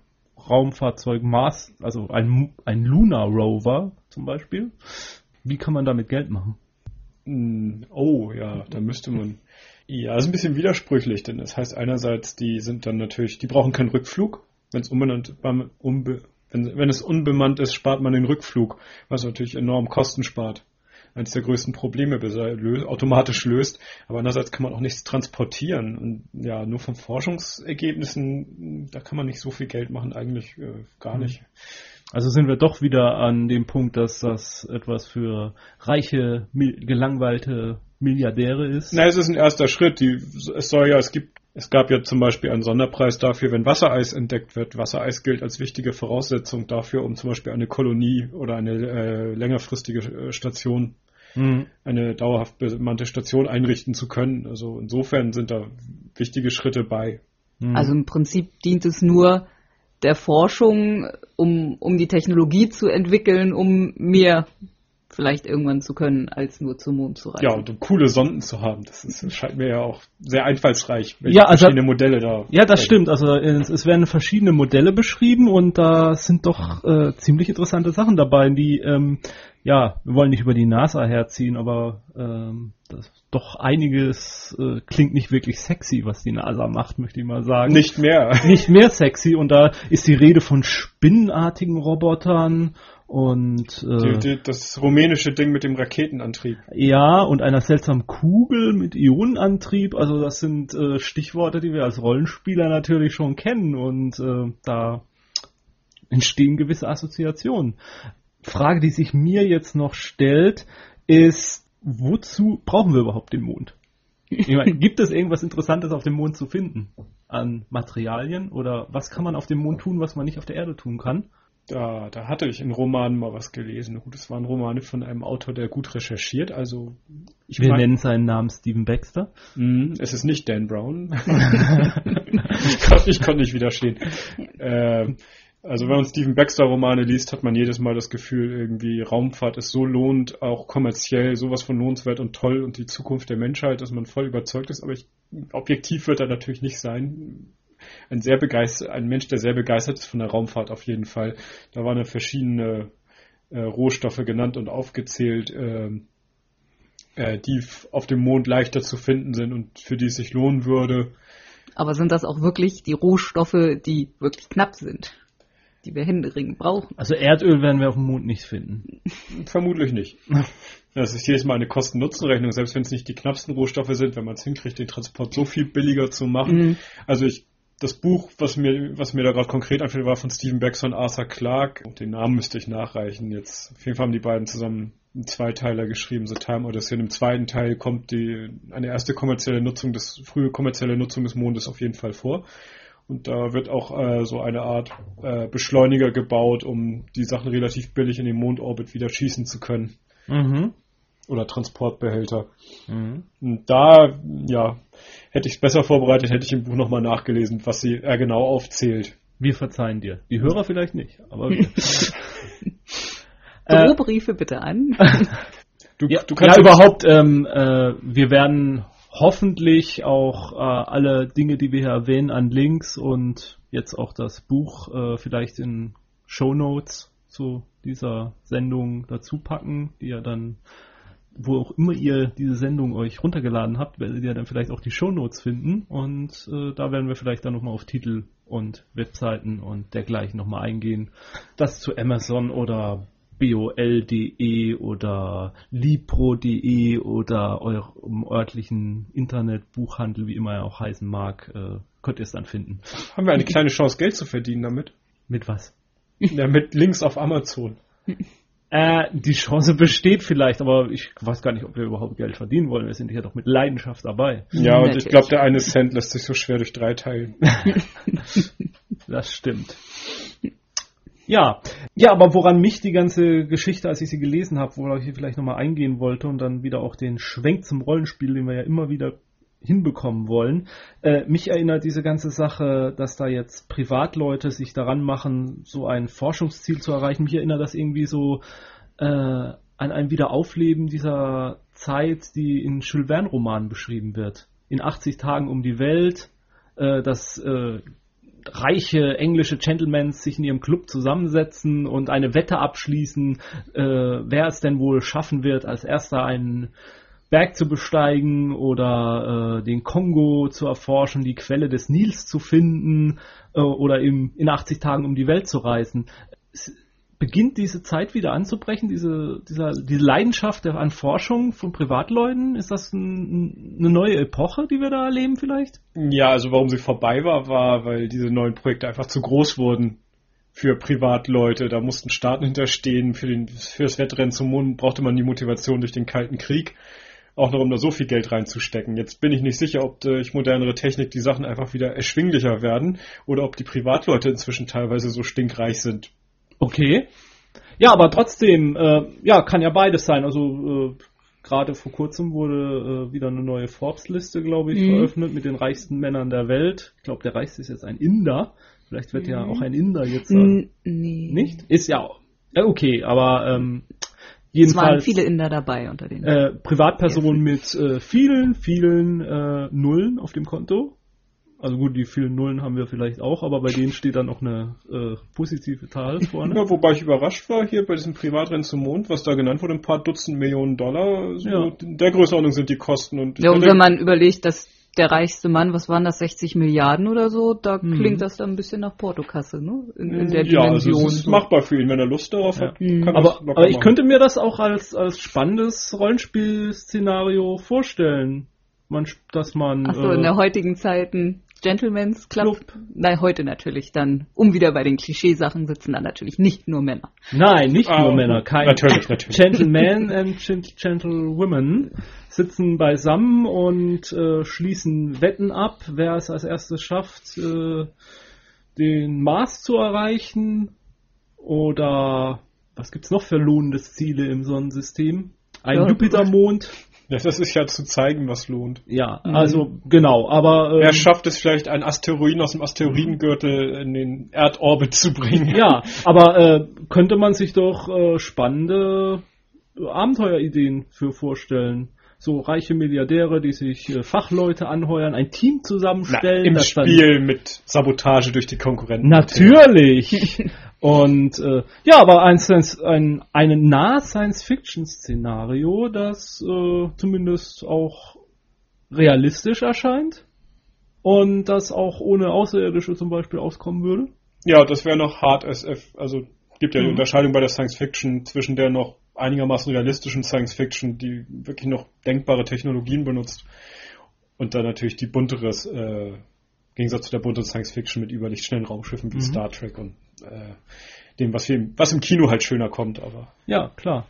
Raumfahrzeug Mars, also ein, ein Lunar Rover zum Beispiel. Wie kann man damit Geld machen? Mm, Oh ja, da müsste man. Ja, ist ein bisschen widersprüchlich, denn das heißt einerseits, die sind dann natürlich, die brauchen keinen Rückflug. Wenn es unbenannt, unbe, wenn, wenn es unbemannt ist, spart man den Rückflug, was natürlich enorm Kosten spart. Eines der größten Probleme automatisch löst. Aber andererseits kann man auch nichts transportieren. Und ja, nur von Forschungsergebnissen, da kann man nicht so viel Geld machen, eigentlich äh, gar nicht. Also sind wir doch wieder an dem Punkt, dass das etwas für reiche, gelangweilte Milliardäre ist. Na, es ist ein erster Schritt. Die, es soll ja, es gibt, es gab ja zum Beispiel einen Sonderpreis dafür, wenn Wassereis entdeckt wird. Wassereis gilt als wichtige Voraussetzung dafür, um zum Beispiel eine Kolonie oder eine äh, längerfristige äh, Station, Mhm. eine dauerhaft bemannte Station einrichten zu können. Also insofern sind da wichtige Schritte bei. Mhm. Also im Prinzip dient es nur der Forschung, um, um die Technologie zu entwickeln, um mehr vielleicht irgendwann zu können, als nur zum Mond zu reisen. Ja, und um coole Sonden zu haben. Das, ist, das scheint mir ja auch sehr einfallsreich, wenn Ja, also- verschiedene Modelle da. Ja, das stimmt. Also es, es werden verschiedene Modelle beschrieben und da sind doch äh, ziemlich interessante Sachen dabei, die, ähm, ja, wir wollen nicht über die NASA herziehen, aber ähm, das, doch einiges äh, klingt nicht wirklich sexy, was die NASA macht, möchte ich mal sagen. Nicht mehr. nicht mehr sexy und da ist die Rede von spinnenartigen Robotern und äh, Die, die, das rumänische Ding mit dem Raketenantrieb. ja und einer seltsamen Kugel mit Ionenantrieb. Also das sind äh, Stichworte, die wir als Rollenspieler natürlich schon kennen und äh, da entstehen gewisse Assoziationen. Frage, die sich mir jetzt noch stellt, ist, wozu brauchen wir überhaupt den Mond? Meine, (laughs) gibt es irgendwas Interessantes auf dem Mond zu finden? An Materialien? Oder was kann man auf dem Mond tun, was man nicht auf der Erde tun kann? Da, da hatte ich in Romanen mal was gelesen. Gut, es waren Romane von einem Autor, der gut recherchiert. Also ich Wir nennen seinen Namen Stephen Baxter. Mhm, es ist nicht Dan Brown. (laughs) ich konnte ich konnt nicht widerstehen. Ähm, also wenn man Stephen Baxter Romane liest, hat man jedes Mal das Gefühl, irgendwie Raumfahrt ist so lohnt, auch kommerziell sowas von lohnenswert und toll und die Zukunft der Menschheit, dass man voll überzeugt ist. Aber ich, objektiv wird er natürlich nicht sein. Ein sehr begeistert, ein Mensch, der sehr begeistert ist von der Raumfahrt auf jeden Fall. Da waren ja verschiedene äh, Rohstoffe genannt und aufgezählt, ähm, äh, die auf dem Mond leichter zu finden sind und für die es sich lohnen würde. Aber sind das auch wirklich die Rohstoffe, die wirklich knapp sind? Die wir händeringend brauchen? Also Erdöl werden wir auf dem Mond nicht finden. Vermutlich nicht. (laughs) Das ist jedes Mal eine Kosten-Nutzen-Rechnung, selbst wenn es nicht die knappsten Rohstoffe sind, wenn man es hinkriegt, den Transport so viel billiger zu machen. Mhm. Also ich, das Buch, was mir, was mir da gerade konkret anfällt, war von Stephen Baxter und Arthur Clarke. Den Namen müsste ich nachreichen jetzt. Auf jeden Fall haben die beiden zusammen einen Zweiteiler geschrieben, The Time Odyssey. Und im zweiten Teil kommt die, eine erste kommerzielle Nutzung des, frühe kommerzielle Nutzung des Mondes auf jeden Fall vor. Und da wird auch äh, so eine Art äh, Beschleuniger gebaut, um die Sachen relativ billig in den Mondorbit wieder schießen zu können. Mhm. Oder Transportbehälter. Mhm. Und da, ja, hätte ich es besser vorbereitet, hätte ich im Buch nochmal nachgelesen, was sie er genau aufzählt. Wir verzeihen dir. Die Hörer vielleicht nicht, aber wir. (laughs) Äh, Drohbriefe bitte an. Du, ja, du kannst ja, überhaupt, ähm, äh, wir werden hoffentlich auch äh, alle Dinge, die wir hier erwähnen, an Links und jetzt auch das Buch äh, vielleicht in Show Notes zu dieser Sendung dazu packen, die ja dann, wo auch immer ihr diese Sendung euch runtergeladen habt, werdet ihr dann vielleicht auch die Show Notes finden und äh, da werden wir vielleicht dann nochmal auf Titel und Webseiten und dergleichen nochmal eingehen. Das zu Amazon oder bol.de oder libro.de oder eurem örtlichen Internetbuchhandel, wie immer er auch heißen mag, äh, könnt ihr es dann finden. haben wir eine kleine Chance, Geld zu verdienen damit. Mit was? Ja, mit Links auf Amazon. (laughs) Äh, die Chance besteht vielleicht, aber ich weiß gar nicht, ob wir überhaupt Geld verdienen wollen. Wir sind hier doch mit Leidenschaft dabei. Ja, und ich Natürlich. glaube, der eine Cent lässt sich so schwer durch drei teilen. (laughs) Das stimmt. Ja, ja, aber woran mich die ganze Geschichte, als ich sie gelesen habe, worauf ich vielleicht nochmal eingehen wollte und dann wieder auch den Schwenk zum Rollenspiel, den wir ja immer wieder hinbekommen wollen. Äh, mich erinnert diese ganze Sache, dass da jetzt Privatleute sich daran machen, so ein Forschungsziel zu erreichen. Mich erinnert das irgendwie so äh, an ein Wiederaufleben dieser Zeit, die in Jules Verne-Romanen beschrieben wird. In 80 Tagen um die Welt, äh, das äh, reiche englische Gentlemen sich in ihrem Club zusammensetzen und eine Wette abschließen, äh, wer es denn wohl schaffen wird, als erster einen Berg zu besteigen oder äh, den Kongo zu erforschen, die Quelle des Nils zu finden äh, oder im, in 80 Tagen um die Welt zu reisen. Es beginnt diese Zeit wieder anzubrechen, diese, dieser, diese Leidenschaft an Forschung von Privatleuten? Ist das ein, eine neue Epoche, die wir da erleben vielleicht? Ja, also warum sie vorbei war, war, weil diese neuen Projekte einfach zu groß wurden für Privatleute. Da mussten Staaten hinterstehen. Für, den, für das Wettrennen zum Mond brauchte man die Motivation durch den Kalten Krieg. Auch noch, um da so viel Geld reinzustecken. Jetzt bin ich nicht sicher, ob durch modernere Technik die Sachen einfach wieder erschwinglicher werden oder ob die Privatleute inzwischen teilweise so stinkreich sind. Okay. Ja, aber trotzdem, äh, ja, kann ja beides sein. Also äh, gerade vor kurzem wurde äh, wieder eine neue Forbes-Liste, glaube ich, Mhm. veröffentlicht mit den reichsten Männern der Welt. Ich glaube, der reichste ist jetzt ein Inder. Vielleicht wird ja auch ein Inder jetzt äh, N nee. nicht. Ist ja ja, okay, aber ähm, Es waren jedenfalls viele Inder dabei unter den. äh, Privatpersonen mit äh, vielen, vielen äh, Nullen auf dem Konto. Also gut, die vielen Nullen haben wir vielleicht auch, aber bei denen steht dann auch eine äh, positive Zahl vorne. Ja, wobei ich überrascht war hier bei diesem Privatrennen zum Mond, was da genannt wurde, ein paar Dutzend Millionen Dollar. So Ja. In der Größenordnung sind die Kosten. Und ja, und wenn man überlegt, dass der reichste Mann, was waren das, 60 Milliarden oder so, da Mhm. klingt das dann ein bisschen nach Portokasse, ne? In, in der ja, also Dimension. es ist so. machbar für ihn, wenn er Lust darauf hat. Ja. Kann Aber, das locker aber ich könnte mir das auch als, als spannendes Rollenspiel-Szenario vorstellen. Man, dass man. Ach so, äh, in der heutigen Zeit ein Gentleman's Club. Club. Nein, heute natürlich dann, um wieder bei den Klischeesachen sitzen dann natürlich nicht nur Männer. Nein, nicht Ah, nur Männer. Kein natürlich, natürlich. Gentlemen and Gent- Gentlewomen sitzen beisammen und äh, schließen Wetten ab, wer es als erstes schafft, äh, den Mars zu erreichen. Oder was gibt's noch für lohnende Ziele im Sonnensystem? Ein Ja. Jupitermond. (laughs) Ja, das ist ja zu zeigen, was lohnt. Ja, also genau, aber ähm, Wer schafft es vielleicht, einen Asteroiden aus dem Asteroidengürtel in den Erdorbit zu bringen? Ja, (laughs) aber äh, könnte man sich doch äh, spannende Abenteuerideen für vorstellen. So reiche Milliardäre, die sich äh, Fachleute anheuern, ein Team Na, zusammenstellen. Im das dann- Spiel mit Sabotage durch die Konkurrenten. Natürlich. (laughs) Und äh, ja, aber ein, Science- ein, ein Nah-Science-Fiction-Szenario, das äh, zumindest auch realistisch erscheint und das auch ohne Außerirdische zum Beispiel auskommen würde. Ja, das wäre noch Hard SF. Also gibt ja die Mhm. Unterscheidung bei der Science Fiction zwischen der noch einigermaßen realistischen Science Fiction, die wirklich noch denkbare Technologien benutzt, und dann natürlich die bunteres, äh, im Gegensatz zu der bunteren Science Fiction mit überlichtschnellen Raumschiffen wie Mhm. Star Trek und äh, dem, was, wir, im- was im Kino halt schöner kommt. Aber Ja, klar.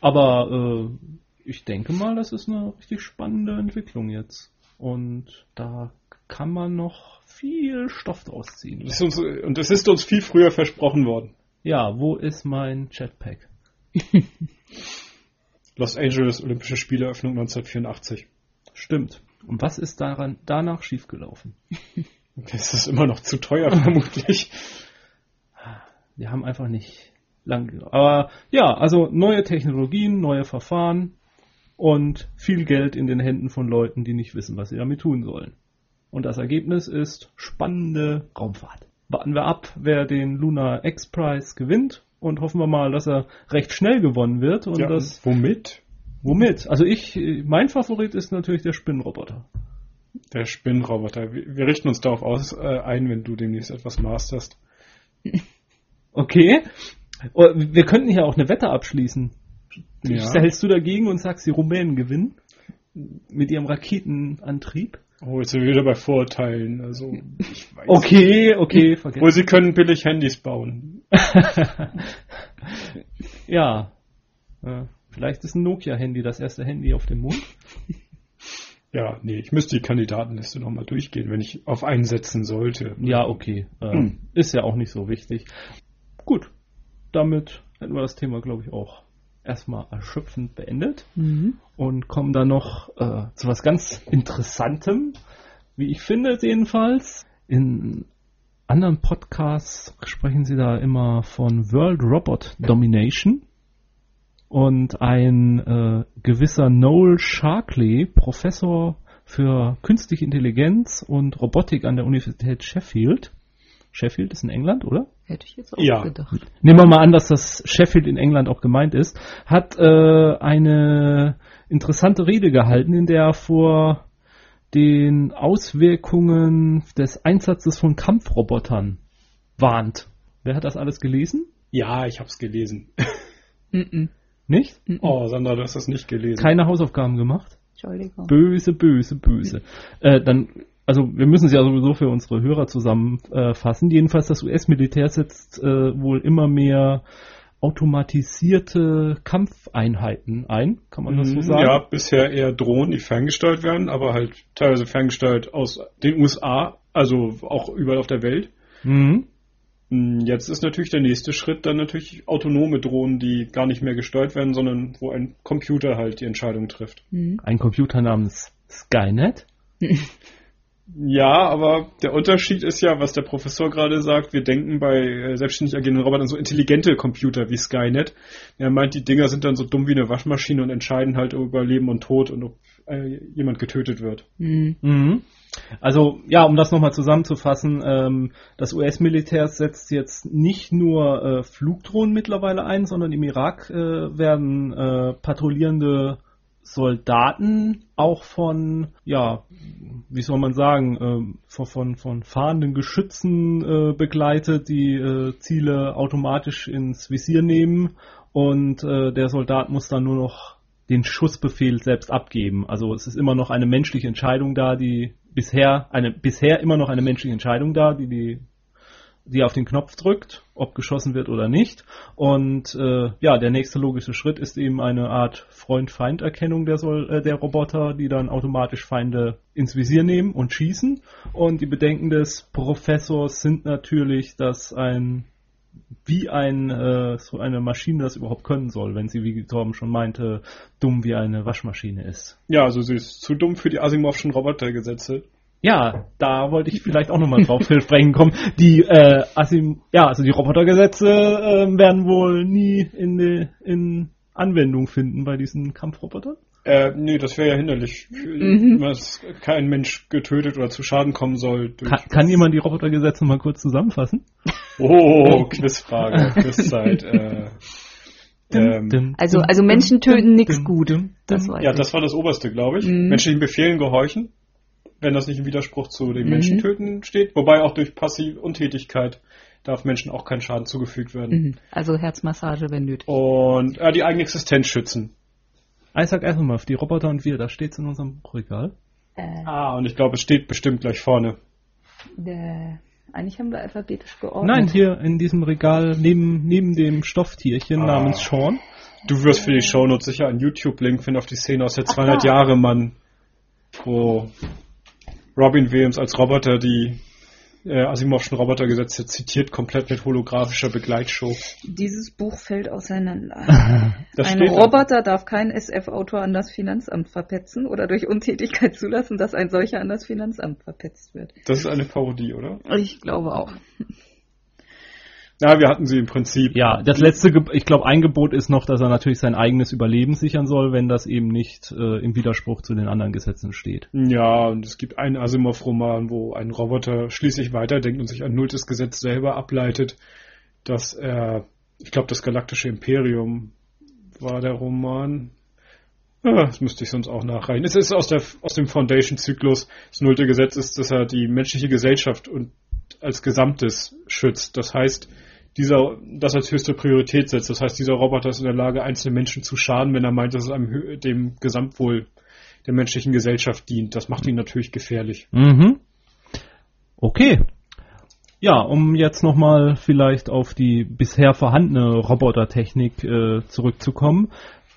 Aber äh, ich denke mal, das ist eine richtig spannende Entwicklung jetzt. Und da kann man noch viel Stoff draus ziehen. das uns, und es ist uns viel früher versprochen worden. Ja, wo ist mein Jetpack? (laughs) Los Angeles Olympische Spiele Eröffnung 1984. Stimmt. Und was ist daran danach schiefgelaufen? (laughs) Das ist immer noch zu teuer, vermutlich. (laughs) Wir haben einfach nicht lang genug. Aber ja, also neue Technologien, neue Verfahren und viel Geld in den Händen von Leuten, die nicht wissen, was sie damit tun sollen. Und das Ergebnis ist spannende Raumfahrt. Warten wir ab, wer den Lunar X-Prize gewinnt und hoffen wir mal, dass er recht schnell gewonnen wird und Ja, das womit? womit? Also ich, mein Favorit ist natürlich der Spinnenroboter. Der Spinnenroboter. Wir, wir richten uns darauf aus, äh, ein, wenn du demnächst etwas masterst. Okay. Oh, Wir könnten hier auch eine Wette abschließen. Ja. Hältst du dagegen und sagst, die Rumänen gewinnen? Mit ihrem Raketenantrieb? Oh, jetzt sind wir wieder bei Vorurteilen. Also, ich weiß Okay, okay, Obwohl vergiss. sie können billig Handys bauen. (laughs) ja. Äh, Vielleicht ist ein Nokia-Handy das erste Handy auf dem Mond. Ja, nee, ich müsste die Kandidatenliste nochmal durchgehen, wenn ich auf einen setzen sollte. Ja, okay. Äh, Ist ja auch nicht so wichtig. Gut. Damit hätten wir das Thema, glaube ich, auch erstmal erschöpfend beendet. Mhm. und kommen dann noch äh, zu was ganz Interessantem, wie ich finde jedenfalls. In anderen Podcasts sprechen sie da immer von World Robot Domination. Und ein äh, gewisser Noel Sharkley, Professor für künstliche Intelligenz und Robotik an der Universität Sheffield. Sheffield ist in England, oder? Hätte ich jetzt auch Ja. gedacht. nehmen wir mal an, dass das Sheffield in England auch gemeint ist, hat äh, eine interessante Rede gehalten, in der er vor den Auswirkungen des Einsatzes von Kampfrobotern warnt. Wer hat das alles gelesen? Ja, ich hab's gelesen. (laughs) Mhm. Nicht? Oh, Sandra, du hast das nicht gelesen. Keine Hausaufgaben gemacht? Entschuldigung. Böse, böse, böse. Äh, dann, also wir müssen es ja sowieso für unsere Hörer zusammenfassen. Jedenfalls das US-Militär setzt äh, wohl immer mehr automatisierte Kampfeinheiten ein, kann man das so Mhm, sagen? Ja, bisher eher Drohnen, die ferngesteuert werden, aber halt teilweise ferngesteuert aus den USA, also auch überall auf der Welt. Mhm. Mm, Jetzt ist natürlich der nächste Schritt dann natürlich autonome Drohnen, die gar nicht mehr gesteuert werden, sondern wo ein Computer halt die Entscheidung trifft. Mhm. Ein Computer namens Skynet. (laughs) Ja, aber der Unterschied ist ja, was der Professor gerade sagt, wir denken bei äh, selbstständig agierenden Robotern so intelligente Computer wie Skynet. Er meint, die Dinger sind dann so dumm wie eine Waschmaschine und entscheiden halt über Leben und Tod und ob äh, jemand getötet wird. Mhm. Mhm. Also ja, um das nochmal zusammenzufassen, ähm, das US-Militär setzt jetzt nicht nur äh, Flugdrohnen mittlerweile ein, sondern im Irak äh, werden äh, patrouillierende Soldaten auch von, ja, wie soll man sagen, ähm, von, von, von fahrenden Geschützen äh, begleitet, die äh, Ziele automatisch ins Visier nehmen und äh, der Soldat muss dann nur noch den Schussbefehl selbst abgeben. Also es ist immer noch eine menschliche Entscheidung da, die bisher eine bisher immer noch eine menschliche Entscheidung da, die die die auf den Knopf drückt, ob geschossen wird oder nicht. Und äh, ja, der nächste logische Schritt ist eben eine Art Freund-Feind-Erkennung der, äh, der Roboter, die dann automatisch Feinde ins Visier nehmen und schießen. Und die Bedenken des Professors sind natürlich, dass ein wie ein äh, so eine Maschine das überhaupt können soll, wenn sie, wie Torben schon meinte, dumm wie eine Waschmaschine ist. Ja, also sie ist zu dumm für die Asimovschen Robotergesetze. Ja, da wollte ich vielleicht auch nochmal drauf zu sprechen kommen. Die, äh, Asim, ja, also die Robotergesetze äh, werden wohl nie in, die, in Anwendung finden bei diesen Kampfrobotern. Äh, nee, das wäre ja hinderlich, Mhm. dass kein Mensch getötet oder zu Schaden kommen soll. Durch Kann, kann jemand die Robotergesetze mal kurz zusammenfassen? Oh, Quizfrage, Quizzeit. Äh, ähm, Also, also Menschen töten nichts gut. Das ja, ich. das war das Oberste, glaube ich. Mhm. Menschlichen Befehlen gehorchen, wenn das nicht im Widerspruch zu den Mhm. Menschen töten steht. Wobei auch durch passive Untätigkeit darf Menschen auch kein Schaden zugefügt werden. Mhm. Also Herzmassage, wenn nötig. Und äh, die eigene Existenz schützen. Isaac Asimov, die Roboter und wir, da steht's in unserem Regal. Ah, und ich glaube, es steht bestimmt gleich vorne. Äh, eigentlich haben wir alphabetisch geordnet. Nein, hier in diesem Regal neben, neben dem Stofftierchen Ah. namens Sean. Du wirst für die Shownotes sicher einen YouTube-Link finden auf die Szene aus der 200 Jahre Mann, wo Robin Williams als Roboter die äh, Asimovschen Robotergesetze zitiert, komplett mit holographischer Begleitshow. Dieses Buch fällt auseinander. (laughs) Das ein. Roboter darf kein SF-Autor an das Finanzamt verpetzen oder durch Untätigkeit zulassen, dass ein solcher an das Finanzamt verpetzt wird. Das ist eine Parodie, oder? Ich glaube auch. Ja, wir hatten sie im Prinzip. Ja, das letzte, Ge ich glaube, ein Gebot ist noch, dass er natürlich sein eigenes Überleben sichern soll, wenn das eben nicht äh, im Widerspruch zu den anderen Gesetzen steht. Ja, und es gibt einen Asimov-Roman, wo ein Roboter schließlich weiterdenkt und sich ein nulltes Gesetz selber ableitet, dass er, ich glaube, das Galaktische Imperium war der Roman. Ah, das müsste ich sonst auch nachreichen. Es ist aus, der, aus dem Foundation-Zyklus. Das nullte Gesetz ist, dass er die menschliche Gesellschaft und als Gesamtes schützt. Das heißt, dieser, das als höchste Priorität setzt. Das heißt, dieser Roboter ist in der Lage, einzelnen Menschen zu schaden, wenn er meint, dass es einem, dem Gesamtwohl der menschlichen Gesellschaft dient. Das macht ihn natürlich gefährlich. Mhm. Okay. Ja, um jetzt nochmal vielleicht auf die bisher vorhandene Robotertechnik äh, zurückzukommen.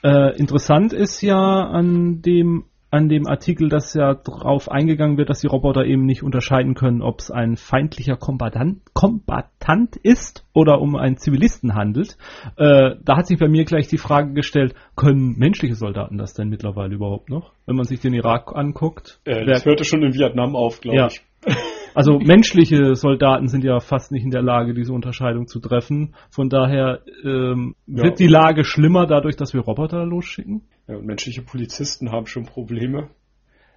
Äh, interessant ist ja an dem an dem Artikel, dass ja drauf eingegangen wird, dass die Roboter eben nicht unterscheiden können, ob es ein feindlicher Kombatant, Kombatant ist oder um einen Zivilisten handelt. Äh, da hat sich bei mir gleich die Frage gestellt, können menschliche Soldaten das denn mittlerweile überhaupt noch? Wenn man sich den Irak anguckt. Äh, das hörte schon in Vietnam auf, glaube Ja. ich. (laughs) also menschliche Soldaten sind ja fast nicht in der Lage, diese Unterscheidung zu treffen. Von daher ähm, Ja. wird die Lage schlimmer dadurch, dass wir Roboter losschicken. Ja, und menschliche Polizisten haben schon Probleme.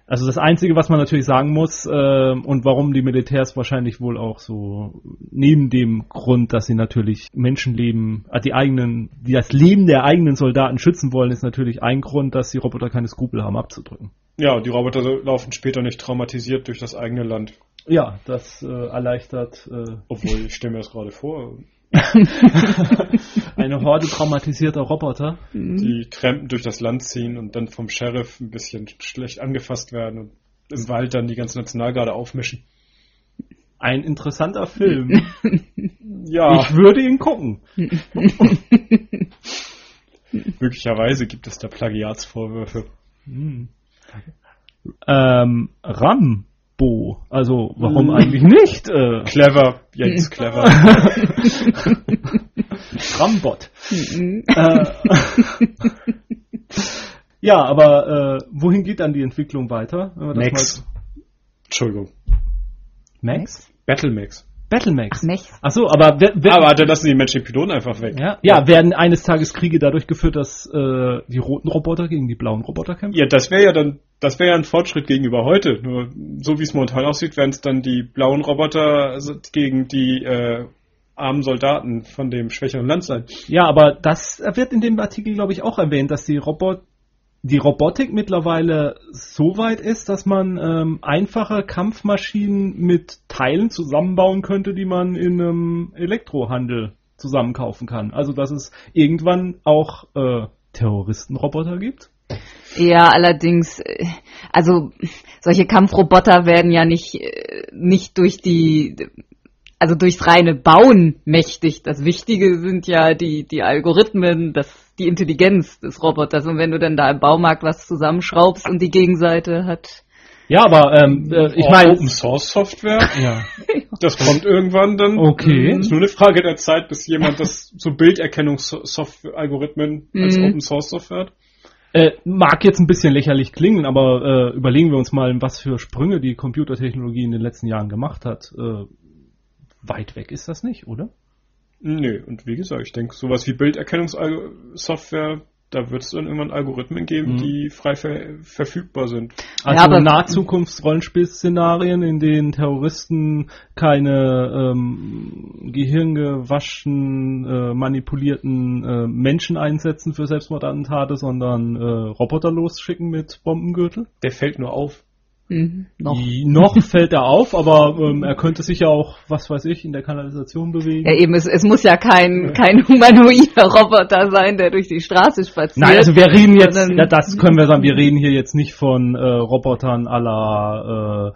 Also das Einzige, was man natürlich sagen muss ähm, und warum die Militärs wahrscheinlich wohl auch so neben dem Grund, dass sie natürlich Menschenleben, äh, die eigenen, die das Leben der eigenen Soldaten schützen wollen, ist natürlich ein Grund, dass die Roboter keine Skrupel haben abzudrücken. Ja, und die Roboter laufen später nicht traumatisiert durch das eigene Land. Ja, das äh, erleichtert äh, Obwohl, ich stelle mir das gerade vor, (laughs) eine Horde traumatisierter Roboter. die Trampen durch das Land ziehen und dann vom Sheriff ein bisschen schlecht angefasst werden und im Wald dann die ganze Nationalgarde aufmischen. Ein interessanter Film. (laughs) Ja, Ich würde ihn gucken. (laughs) möglicherweise gibt es da Plagiatsvorwürfe. Ähm, Rambo. Also, warum Mhm. eigentlich nicht? Äh, Clever, Jens, (laughs) clever. (laughs) Rambot. äh, (laughs) ja, aber äh, wohin geht dann die Entwicklung weiter? wenn wir das Max. mal- Entschuldigung. Max? Battlemax. Ach, Mech. Ach so, aber, wer, wer, Aber dann lassen die menschlichen Piloten einfach weg. ja, ja, werden eines Tages Kriege dadurch geführt, dass äh, die roten Roboter gegen die blauen Roboter kämpfen? Ja, das wäre ja dann, das wäre ja ein Fortschritt gegenüber heute. Nur so wie es momentan aussieht, werden es dann die blauen Roboter gegen die äh, armen Soldaten von dem schwächeren Land sein. Ja, aber das wird in dem Artikel, glaube ich, auch erwähnt, dass die Robot die Robotik mittlerweile so weit ist, dass man ähm, einfache Kampfmaschinen mit Teilen zusammenbauen könnte, die man in einem Elektrohandel zusammenkaufen kann. Also dass es irgendwann auch äh, Terroristenroboter gibt. Ja, allerdings, äh, also solche Kampfroboter werden ja nicht, äh, nicht durch die, also durchs reine Bauen mächtig. Das Wichtige sind ja die, die Algorithmen, das, die Intelligenz des Roboters. Und wenn du dann da im Baumarkt was zusammenschraubst und die Gegenseite hat. Ja, aber ähm, äh, ich Oh, meine, Open Source Software, ja, (laughs) das kommt irgendwann dann. okay. ist nur eine Frage der Zeit, bis jemand das so Bilderkennungsalgorithmen als Mhm. Open Source Software hat. Äh, mag jetzt ein bisschen lächerlich klingen, aber äh, überlegen wir uns mal, was für Sprünge die Computertechnologie in den letzten Jahren gemacht hat. Äh, weit weg ist das nicht, oder? Nö, und wie gesagt, ich denke, sowas wie Bilderkennungssoftware da wird es dann irgendwann Algorithmen geben, Mhm. die frei ver verfügbar sind. Also Ja, aber- Nahzukunfts-Rollenspielszenarien, in denen Terroristen keine ähm, gehirngewaschen, äh, manipulierten äh, Menschen einsetzen für Selbstmordattentate, sondern äh, Roboter losschicken mit Bombengürtel. Der fällt nur auf. Mhm, noch. Die- noch fällt er auf, aber ähm, er könnte sich ja auch, was weiß ich, in der Kanalisation bewegen. Ja, eben, es, es muss ja kein, kein humanoider Roboter sein, der durch die Straße spaziert. Nein, also wir reden jetzt, sondern- ja, das können wir sagen, wir reden hier jetzt nicht von äh, Robotern à la, äh,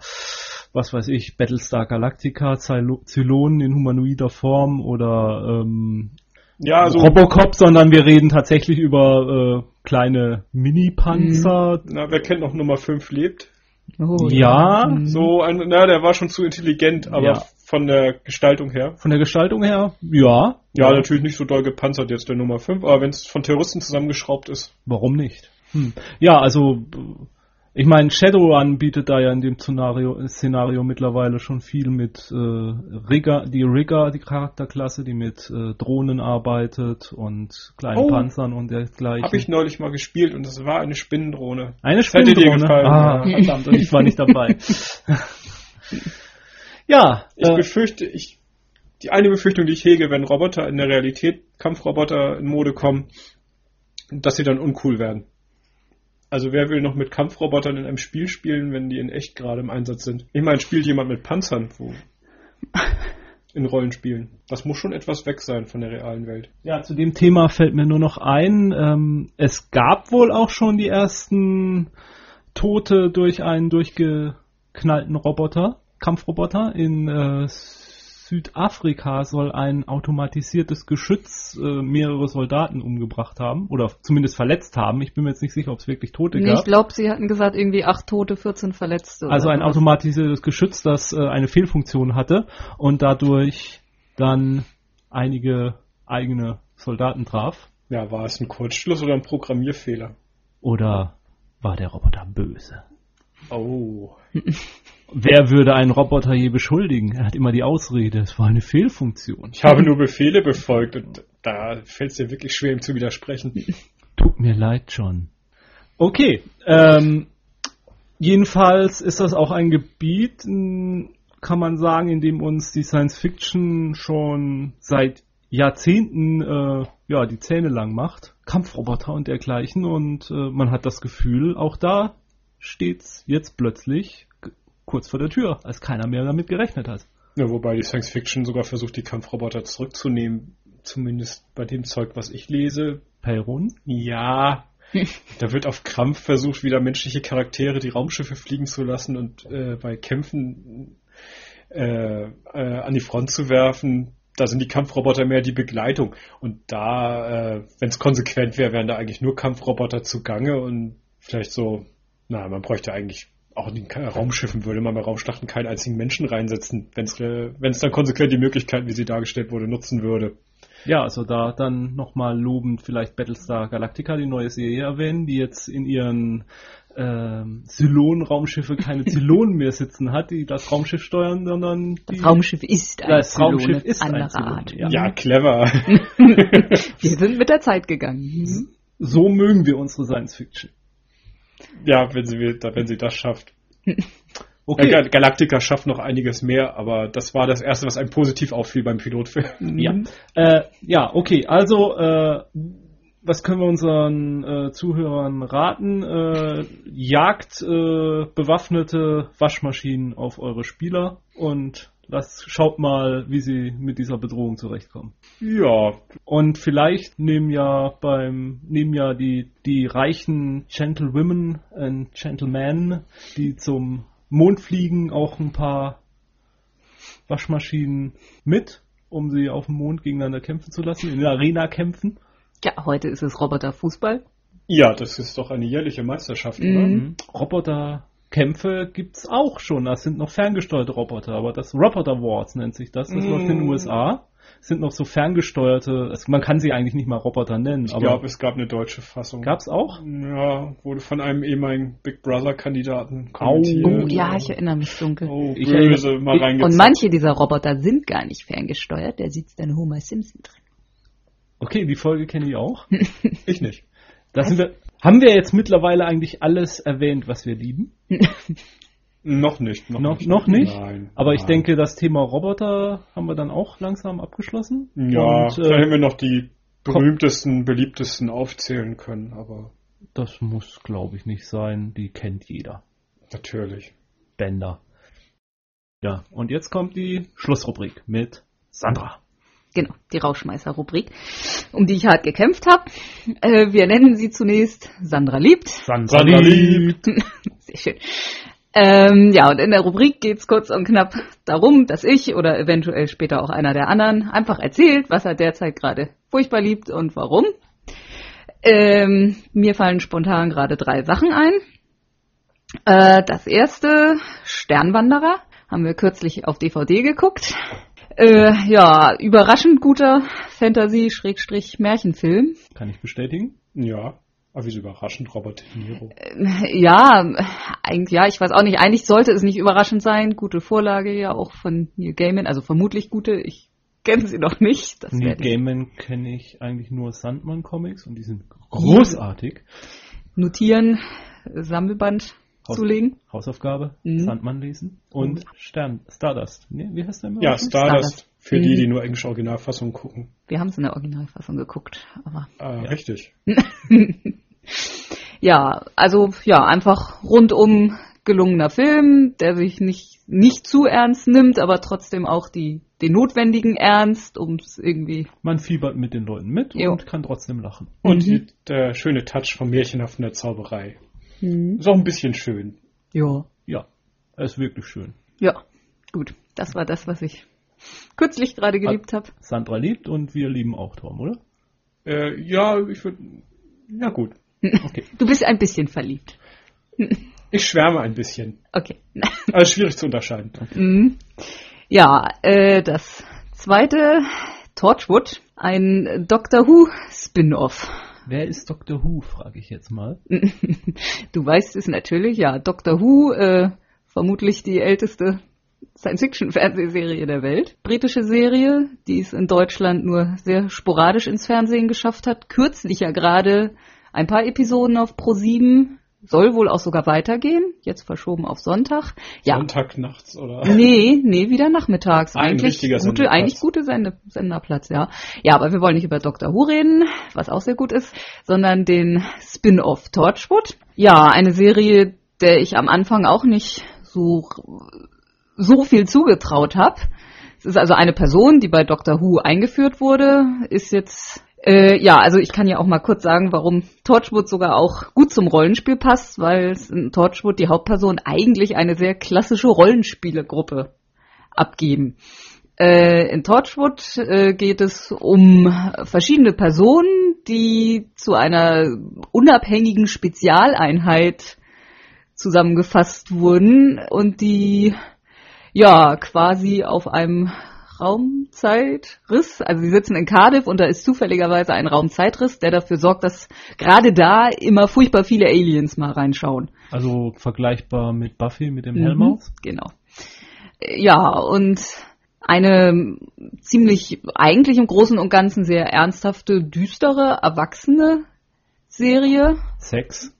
was weiß ich, Battlestar Galactica, Zylo- Zylonen in humanoider Form oder ähm, Ja, also Robocop, sondern wir reden tatsächlich über äh, kleine Mini-Panzer. na, wer kennt noch Nummer 5 lebt? Oh, Ja, Mhm. So ein, na, der war schon zu intelligent, aber Ja. von der Gestaltung her. von der Gestaltung her, ja. Ja, natürlich nicht so doll gepanzert jetzt der Nummer 5, aber wenn es von Terroristen zusammengeschraubt ist. Warum nicht? Hm. Ja, also ich meine, Shadowrun bietet da ja in dem Szenario, Szenario mittlerweile schon viel mit äh, Rigger, die Rigger, die Charakterklasse, die mit äh, Drohnen arbeitet und kleinen Oh. Panzern und dergleichen. Habe ich neulich mal gespielt und es war eine Spinnendrohne. Eine Das Spinnendrohne. gefallen, Ah, ja. verdammt, und ich war nicht dabei. (laughs) ja, Ich äh, befürchte, ich, die eine Befürchtung, die ich hege, wenn Roboter in der Realität, Kampfroboter in Mode kommen, dass sie dann uncool werden. Also wer will noch mit Kampfrobotern in einem Spiel spielen, wenn die in echt gerade im Einsatz sind? Ich meine, spielt jemand mit Panzern wo (laughs) in Rollenspielen. Das muss schon etwas weg sein von der realen Welt. Ja, zu dem Thema fällt mir nur noch ein, ähm, es gab wohl auch schon die ersten Tote durch einen durchgeknallten Roboter, Kampfroboter. In äh, Südafrika soll ein automatisiertes Geschütz äh, mehrere Soldaten umgebracht haben oder zumindest verletzt haben. Ich bin mir jetzt nicht sicher, ob es wirklich Tote Nee, gab. ich glaube, sie hatten gesagt, irgendwie acht Tote, 14 Verletzte. Also ein automatisiertes Geschütz, das äh, eine Fehlfunktion hatte und dadurch dann einige eigene Soldaten traf. Ja, war es ein Kurzschluss oder ein Programmierfehler? Oder war der Roboter böse? Oh. (laughs) Wer würde einen Roboter je beschuldigen? Er hat immer die Ausrede, es war eine Fehlfunktion. Ich habe nur Befehle befolgt und da fällt es dir wirklich schwer, ihm zu widersprechen. Tut mir leid, John. Okay, ähm, jedenfalls ist das auch ein Gebiet, kann man sagen, in dem uns die Science Fiction schon seit Jahrzehnten äh, ja die Zähne lang macht. Kampfroboter und dergleichen und äh, man hat das Gefühl, auch da steht's jetzt plötzlich kurz vor der Tür, als keiner mehr damit gerechnet hat. Ja, wobei die Science Fiction sogar versucht, die Kampfroboter zurückzunehmen. Zumindest bei dem Zeug, was ich lese. Peyron? Ja, (laughs) da wird auf Krampf versucht, wieder menschliche Charaktere die Raumschiffe fliegen zu lassen und äh, bei Kämpfen äh, äh, an die Front zu werfen. Da sind die Kampfroboter mehr die Begleitung. Und da, äh, wenn es konsequent wäre, wären da eigentlich nur Kampfroboter zugange und vielleicht so, na, man bräuchte eigentlich auch in den Raumschiffen würde man bei Raumschlachten keinen einzigen Menschen reinsetzen, wenn es äh, dann konsequent die Möglichkeiten, wie sie dargestellt wurde, nutzen würde. Ja, also da dann nochmal lobend vielleicht Battlestar Galactica, die neue Serie erwähnen, die jetzt in ihren ähm, Zylon-Raumschiffe keine (laughs) Zylonen mehr sitzen hat, die das Raumschiff steuern, sondern die Das Raumschiff ist ein Das Raumschiff ist ein anderer Zylone, Art. ja. Ja, clever. (laughs) Wir sind mit der Zeit gegangen. So mögen wir unsere Science Fiction. Ja, wenn sie, wenn sie das schafft. (laughs) Okay. Gal- Galactica schafft noch einiges mehr, aber das war das erste, was einem positiv auffiel beim Pilotfilm. Ja, äh, ja, okay. Also, äh, was können wir unseren äh, Zuhörern raten? Äh, jagt äh, bewaffnete Waschmaschinen auf eure Spieler und lasst, schaut mal, wie sie mit dieser Bedrohung zurechtkommen. Ja, Und vielleicht nehmen ja beim nehmen ja die die reichen Gentlewomen und Gentlemen, die zum Mond fliegen, auch ein paar Waschmaschinen mit, um sie auf dem Mond gegeneinander kämpfen zu lassen, in der Arena kämpfen. Ja, heute ist es Roboterfußball. ja, das ist doch eine jährliche Meisterschaft, oder? Mhm. Roboterkämpfe gibt's auch schon. Das sind noch ferngesteuerte Roboter, aber das Roboter Wars nennt sich das. Das läuft in den Mm. USA. Das sind noch so ferngesteuerte, es- man kann sie eigentlich nicht mal Roboter nennen, Ich aber glaube, es gab eine deutsche Fassung. gab's auch? Ja, wurde von einem ehemaligen Big Brother-Kandidaten Au. kommentiert. Oh, ja, ich erinnere mich dunkel. Oh, Ich böse, erinnere- mal ich-. Und manche dieser Roboter sind gar nicht ferngesteuert, da sitzt dann Homer Simpson drin. Okay, die Folge kenne ich auch. (laughs) Ich nicht. Da sind wir, haben wir jetzt mittlerweile eigentlich alles erwähnt, was wir lieben? (laughs) Noch nicht. Noch, Noch, nicht. noch nicht? Nein. Aber ich nein. denke, das Thema Roboter haben wir dann auch langsam abgeschlossen. Ja, Und, äh, hätten wir noch die berühmtesten, beliebtesten aufzählen können, aber das muss, glaube ich, nicht sein. Die kennt jeder. natürlich. Bender. Ja, und jetzt kommt die Schlussrubrik mit Sandra. Genau, die Rauschmeißer-Rubrik, um die ich hart gekämpft habe. Äh, wir nennen sie zunächst Sandra liebt. Sandra, Sandra liebt. (laughs) Sehr schön. Ähm, ja, und in der Rubrik geht's kurz und knapp darum, dass ich oder eventuell später auch einer der anderen einfach erzählt, was er derzeit gerade furchtbar liebt und warum. Ähm, mir fallen spontan gerade drei Sachen ein. Äh, das erste, Sternwanderer, haben wir kürzlich auf DVD geguckt. Äh, ja, überraschend guter Fantasy-Märchenfilm. Kann ich bestätigen? Ja, aber wieso überraschend, Robert De Niro. Ja, eigentlich, ja, ich weiß auch nicht. Eigentlich sollte es nicht überraschend sein. Gute Vorlage ja auch von Neil Gaiman, also vermutlich gute. Ich kenne sie noch nicht. Das Neil Gaiman kenne ich eigentlich nur Sandman Comics und die sind großartig. notieren, Sammelband zulegen. Hausaufgabe, Mhm. Sandman lesen und Stern, Stardust. Nee, wie heißt der immer? Ja, Stardust. Stardust, für die, Mhm. die nur englische Originalfassung gucken. Wir haben es in der Originalfassung geguckt, aber Äh, Richtig. (laughs) ja, also ja, einfach rundum gelungener Film, der sich nicht nicht zu ernst nimmt, aber trotzdem auch die den notwendigen Ernst, um es irgendwie Man fiebert mit den Leuten mit Jo. und kann trotzdem lachen. Und Mhm. der schöne Touch vom Märchenhaften der Zauberei. Ist auch ein bisschen schön. ja Ja, er ist wirklich schön. Ja, gut. Das war das, was ich kürzlich gerade geliebt habe. Sandra liebt und wir lieben auch Tom, oder? Äh, ja, ich würde. Ja, gut. (laughs) Okay. Du bist ein bisschen verliebt. (laughs) Ich schwärme ein bisschen. Okay. (laughs) Also schwierig zu unterscheiden. Mhm. Ja, äh, das zweite, Torchwood, ein Doctor Who Spin-off. Wer ist Dr. Who, frage ich jetzt mal. (laughs) Du weißt es natürlich, ja. Doctor Who, äh, vermutlich die älteste Science-Fiction-Fernsehserie der Welt. Britische Serie, die es in Deutschland nur sehr sporadisch ins Fernsehen geschafft hat. Kürzlich ja gerade ein paar Episoden auf Pro 7. Soll wohl auch sogar weitergehen. Jetzt verschoben auf Sonntag. Ja. Sonntag nachts oder. Nee, nee, wieder nachmittags. Ein eigentlich richtiger gute, Sendeplatz. eigentlich gute Sende, Senderplatz, ja. Ja, aber wir wollen nicht über Doctor Who reden, was auch sehr gut ist, sondern den Spin-off Torchwood. Ja, eine Serie, der ich am Anfang auch nicht so so viel zugetraut habe. Es ist also eine Person, die bei Doctor Who eingeführt wurde, ist jetzt äh, ja, also ich kann ja auch mal kurz sagen, warum Torchwood sogar auch gut zum Rollenspiel passt, weil in Torchwood die Hauptperson eigentlich eine sehr klassische Rollenspielegruppe abgeben. Äh, in Torchwood äh, geht es um verschiedene Personen, die zu einer unabhängigen Spezialeinheit zusammengefasst wurden und die ja quasi auf einem Raumzeitriss, also sie sitzen in Cardiff und da ist zufälligerweise ein Raumzeitriss, der dafür sorgt, dass gerade da immer furchtbar viele Aliens mal reinschauen. Also vergleichbar mit Buffy mit dem Mhm, Helm auf. Genau. Ja, und eine ziemlich, eigentlich im Großen und Ganzen sehr ernsthafte, düstere, erwachsene Serie. Sex.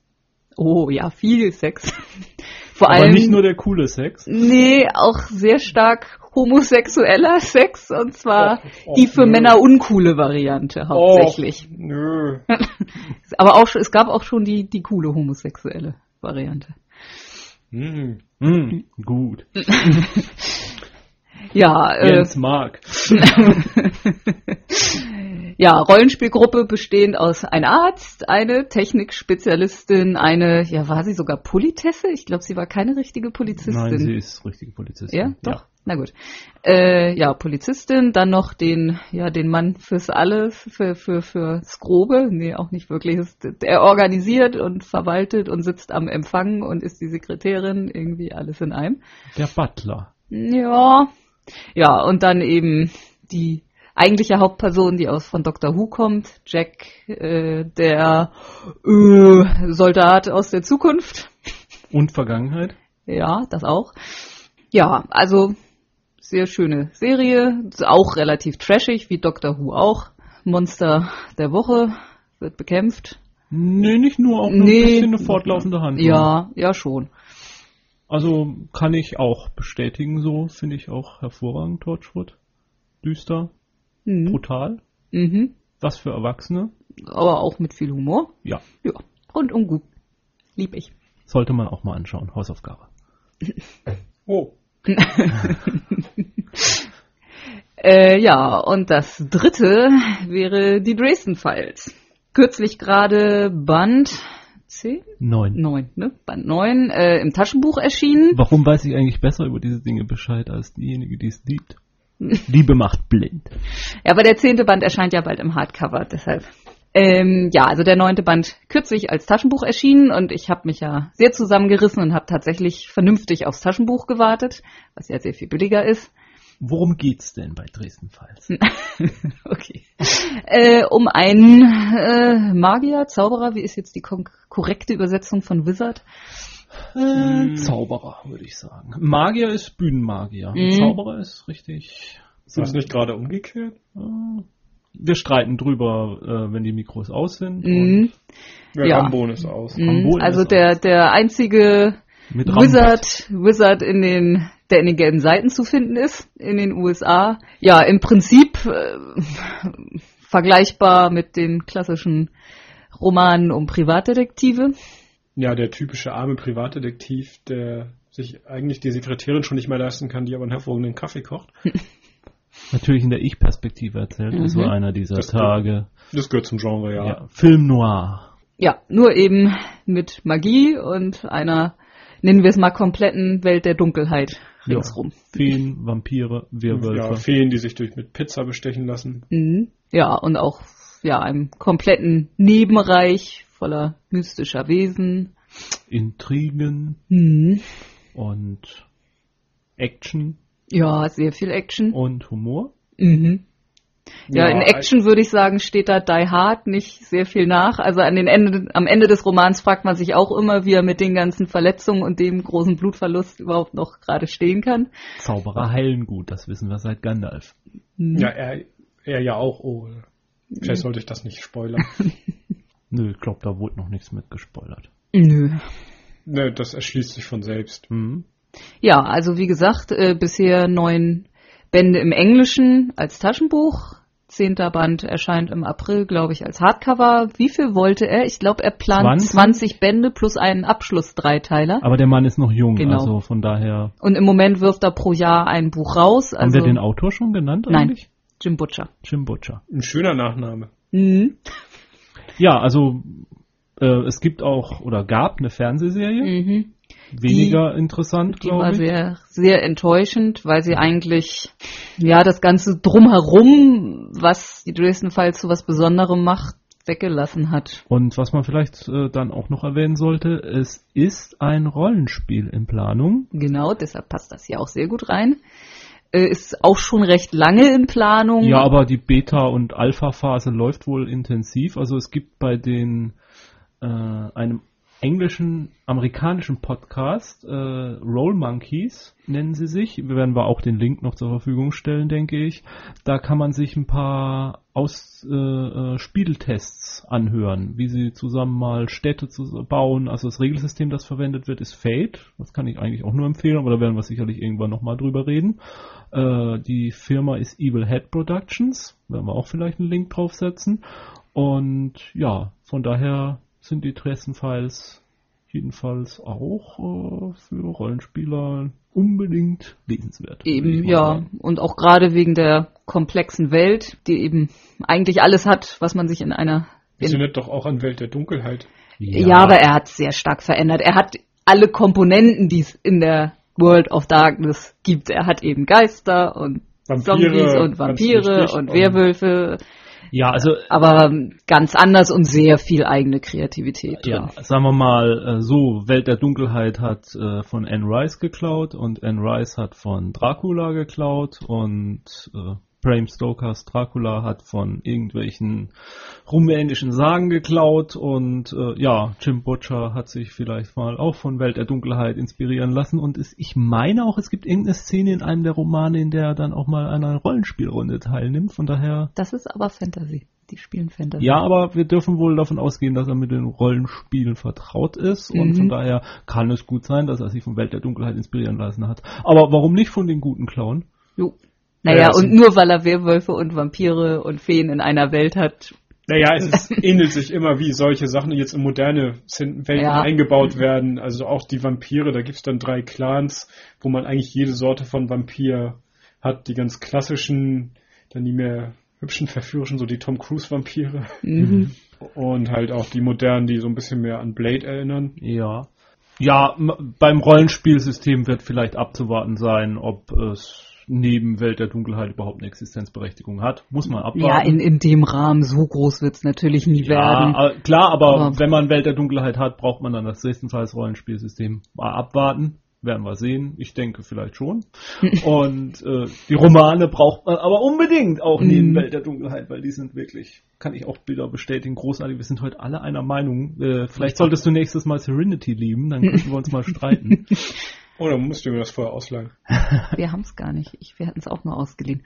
Oh ja, viel Sex. Vor Aber allem. nicht nur der coole Sex. Nee, auch sehr stark homosexueller (laughs) Sex und zwar Och, och, die für nö. Männer uncoole Variante hauptsächlich. Och, nö. (laughs) Aber auch es gab auch schon die die coole homosexuelle Variante. Hm. Hm, gut. (laughs) Ja, äh, Jens (laughs) mag. ja, Rollenspielgruppe bestehend aus einem Arzt, eine Technikspezialistin, eine, ja, war sie sogar Politesse? Ich glaube, sie war keine richtige Polizistin. Nein, sie ist richtige Polizistin. Ja, doch. Na gut. Äh, ja, Polizistin, dann noch den, ja, den Mann fürs Alles, für, für, fürs Grobe. Nee, auch nicht wirklich. Er organisiert und verwaltet und sitzt am Empfang und ist die Sekretärin, irgendwie alles in einem. Der Butler. Ja. Ja, und dann eben die eigentliche Hauptperson, die aus von Doctor Who kommt, Jack, äh, der äh, Soldat aus der Zukunft. Und Vergangenheit. Ja, das auch. Ja, also sehr schöne Serie, auch relativ trashig, wie Doctor Who auch. Monster der Woche wird bekämpft. Nee, nicht nur, auch noch Nee. ein bisschen eine fortlaufende Handlung. Ja, ja schon. Also kann ich auch bestätigen, so finde ich auch hervorragend, Torchwood. Düster, Mhm. brutal, Mhm. was für Erwachsene. Aber auch mit viel Humor. Ja, Ja, rundum gut. Lieb ich. sollte man auch mal anschauen, Hausaufgabe. (laughs) Oh. (laughs) Äh, ja, und das dritte wäre die Dresden Files. Kürzlich gerade Band 10? Neun. 9, ne? Band 9 äh, im Taschenbuch erschienen. Warum weiß ich eigentlich besser über diese Dinge Bescheid als diejenige, die es liebt? (laughs) Liebe macht blind. Ja, aber der zehnte Band erscheint ja bald im Hardcover, deshalb. Ähm, ja, also der neunte Band kürzlich als Taschenbuch erschienen und ich habe mich ja sehr zusammengerissen und habe tatsächlich vernünftig aufs Taschenbuch gewartet, was ja sehr viel billiger ist. Worum geht's denn bei Dresden Files? (laughs) okay. Äh, um einen äh, Magier, Zauberer, wie ist jetzt die korrekte Übersetzung von Wizard? Äh, Zauberer, würde ich sagen. Magier ist Bühnenmagier. Mhm. Zauberer ist richtig. Ist das nicht gerade umgekehrt? Wir streiten drüber, äh, wenn die Mikros aus sind. Mhm. Ja, Ja. Rambon ist aus. Mhm. Ambolen Also ist der, der einzige Mit Wizard, Wizard in den, der in den gelben Seiten zu finden ist, in den USA. Ja, im Prinzip äh, (laughs) vergleichbar mit den klassischen Romanen um Privatdetektive. Ja, der typische arme Privatdetektiv, der sich eigentlich die Sekretärin schon nicht mehr leisten kann, die aber einen hervorragenden Kaffee kocht. (laughs) Natürlich in der Ich-Perspektive erzählt. Das Mhm. war einer dieser Das- Tage. Das gehört zum Genre, ja. Ja. Film Noir. Ja, nur eben mit Magie und einer, nennen wir es mal, kompletten Welt der Dunkelheit Ja. ringsrum. Feen, Vampire, Ja, Werwölfe. Feen, die sich durch mit Pizza bestechen lassen. Mhm. Ja, und auch ja, einem kompletten Nebenreich voller mystischer Wesen. Intrigen Mhm. und Action Ja, sehr viel Action. und Humor. Mhm. Ja, Ja, in Action würde ich sagen, steht da Die Hard nicht sehr viel nach. Also an den Ende, am Ende des Romans fragt man sich auch immer, wie er mit den ganzen Verletzungen und dem großen Blutverlust überhaupt noch gerade stehen kann. Zauberer heilen gut, das wissen wir seit Gandalf. Mhm. Ja, er, er ja auch. Oh, vielleicht sollte ich das nicht spoilern. (laughs) Nö, ich glaube, da wurde noch nichts mit gespoilert. Nö. ne, das erschließt sich von selbst. Mhm. Ja, also wie gesagt, äh, bisher neun Bände im Englischen als Taschenbuch. Zehnter Band erscheint im April, glaube ich, als Hardcover. Wie viel wollte er? Ich glaube, er plant 20? 20 Bände plus einen Abschluss-Dreiteiler. Aber der Mann ist noch jung, Genau. also von daher. Und im Moment wirft er pro Jahr ein Buch raus. Haben Also wir den Autor schon genannt Nein. eigentlich? Jim Butcher. Jim Butcher. Ein schöner Nachname. Mhm. Ja, also äh, es gibt auch oder gab eine Fernsehserie, Mhm. Weniger interessant, Die war glaube ich. sehr, sehr enttäuschend, weil sie eigentlich, ja, das Ganze drumherum, was die Dresden Files zu was Besonderem macht, weggelassen hat. Und was man vielleicht äh, dann auch noch erwähnen sollte, es ist ein Rollenspiel in Planung. Genau, deshalb passt das hier auch sehr gut rein. Äh, Ist auch schon recht lange in Planung. Ja, aber die Beta- und Alpha-Phase läuft wohl intensiv. Also es gibt bei den äh, einem englischen, amerikanischen Podcast, äh, Roll Monkeys nennen sie sich. Wir werden wir auch den Link noch zur Verfügung stellen, denke ich. Da kann man sich ein paar aus äh, äh, Spieltests anhören, wie sie zusammen mal Städte zu bauen. Also das Regelsystem, das verwendet wird, ist Fate. Das kann ich eigentlich auch nur empfehlen, aber da werden wir sicherlich irgendwann nochmal drüber reden. Äh, die Firma ist Evil Head Productions. Werden wir auch vielleicht einen Link draufsetzen. Und ja, von daher sind die Dresden Files jedenfalls auch äh, für Rollenspieler unbedingt lesenswert. Eben, ja. sagen. Und auch gerade wegen der komplexen Welt, die eben eigentlich alles hat, was man sich in einer Das in, erinnert doch auch an Welt der Dunkelheit. ja. aber er hat sehr stark verändert. Er hat alle Komponenten, die es in der World of Darkness gibt. Er hat eben Geister und Vampire, Zombies und Vampire und Werwölfe, ja, also aber ganz anders und sehr viel eigene Kreativität drin. Ja, sagen wir mal äh, so, Welt der Dunkelheit hat äh, von Anne Rice geklaut und Anne Rice hat von Dracula geklaut und äh, Bram Stokers Dracula hat von irgendwelchen rumänischen Sagen geklaut und äh, ja, Jim Butcher hat sich vielleicht mal auch von Welt der Dunkelheit inspirieren lassen und es, ich meine auch, es gibt irgendeine Szene in einem der Romane, in der er dann auch mal an einer Rollenspielrunde teilnimmt, von daher Das ist aber Fantasy. die spielen Fantasy. Ja, aber wir dürfen wohl davon ausgehen, dass er mit den Rollenspielen vertraut ist und Mhm. von daher kann es gut sein, dass er sich von Welt der Dunkelheit inspirieren lassen hat. Aber warum nicht von den guten Clown? Jo. Naja, Ja, es und nur weil er Werwölfe und Vampire und Feen in einer Welt hat. Naja, es ist, ähnelt sich immer, wie solche Sachen jetzt in moderne Welten Ja. eingebaut werden. Also auch die Vampire, da gibt's dann drei Clans, wo man eigentlich jede Sorte von Vampir hat. Die ganz klassischen, dann die mehr hübschen, verführerischen, so die Tom Cruise Vampire. Mhm. Und halt auch die modernen, die so ein bisschen mehr an Blade erinnern. Ja. Ja, m- beim Rollenspielsystem wird vielleicht abzuwarten sein, ob es neben Welt der Dunkelheit überhaupt eine Existenzberechtigung hat. Muss man abwarten. Ja, in, in dem Rahmen, so groß wird's natürlich nie werden. Ja, äh, klar, aber, Aber- wenn man Welt der Dunkelheit hat, braucht man dann das bestenfalls Rollenspielsystem. Mal abwarten, werden wir sehen. Ich denke vielleicht schon. (laughs) Und äh, die Romane braucht man aber unbedingt auch neben Mhm. Welt der Dunkelheit, weil die sind wirklich, kann ich auch Bilder bestätigen, großartig. Wir sind heute alle einer Meinung. Äh, vielleicht solltest du nächstes Mal Serenity lieben, dann könnten wir uns mal streiten. (laughs) Oder musst du mir das vorher ausleihen? (laughs) Wir haben's gar nicht. Ich, wir hatten es auch nur ausgeliehen.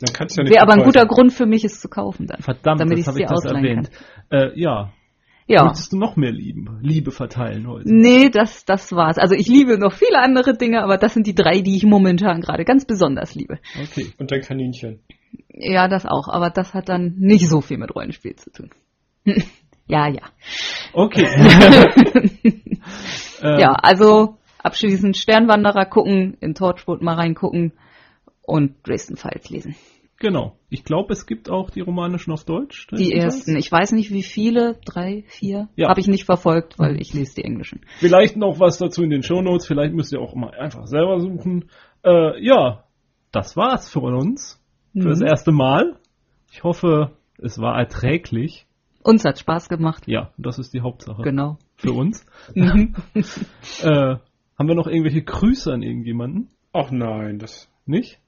Dann kannst du ja nicht Wäre aber ein guter. Grund für mich, es zu kaufen dann. Verdammt, damit das ich habe dir ich das ausleihen erwähnt. Äh, ja. Ja. Würdest du noch mehr lieben, Liebe verteilen heute? Nee, das, das war's. Also ich liebe noch viele andere Dinge, aber das sind die drei, die ich momentan gerade ganz besonders liebe. Okay. Und dein Kaninchen. Ja, das auch, aber das hat dann nicht so viel mit Rollenspiel zu tun. (laughs) ja, ja. Okay. (laughs) Ähm, Ja, also abschließend Sternwanderer gucken, in Torchwood mal reingucken und Dresden Files lesen. Genau. Ich glaube, es gibt auch die romanischen auf Deutsch. Die ersten, ich weiß nicht wie viele, drei, vier, Ja. habe ich nicht verfolgt, weil ich lese die englischen. Vielleicht noch was dazu in den Shownotes. Vielleicht müsst ihr auch mal einfach selber suchen. Äh, ja, das war's für uns. Für das Mhm. erste Mal. Ich hoffe, es war erträglich. Uns hat Spaß gemacht, Ja, das ist die Hauptsache. genau. Für uns. Mhm. (laughs) Äh, haben wir noch irgendwelche Grüße an irgendjemanden? Ach nein, das. Nicht?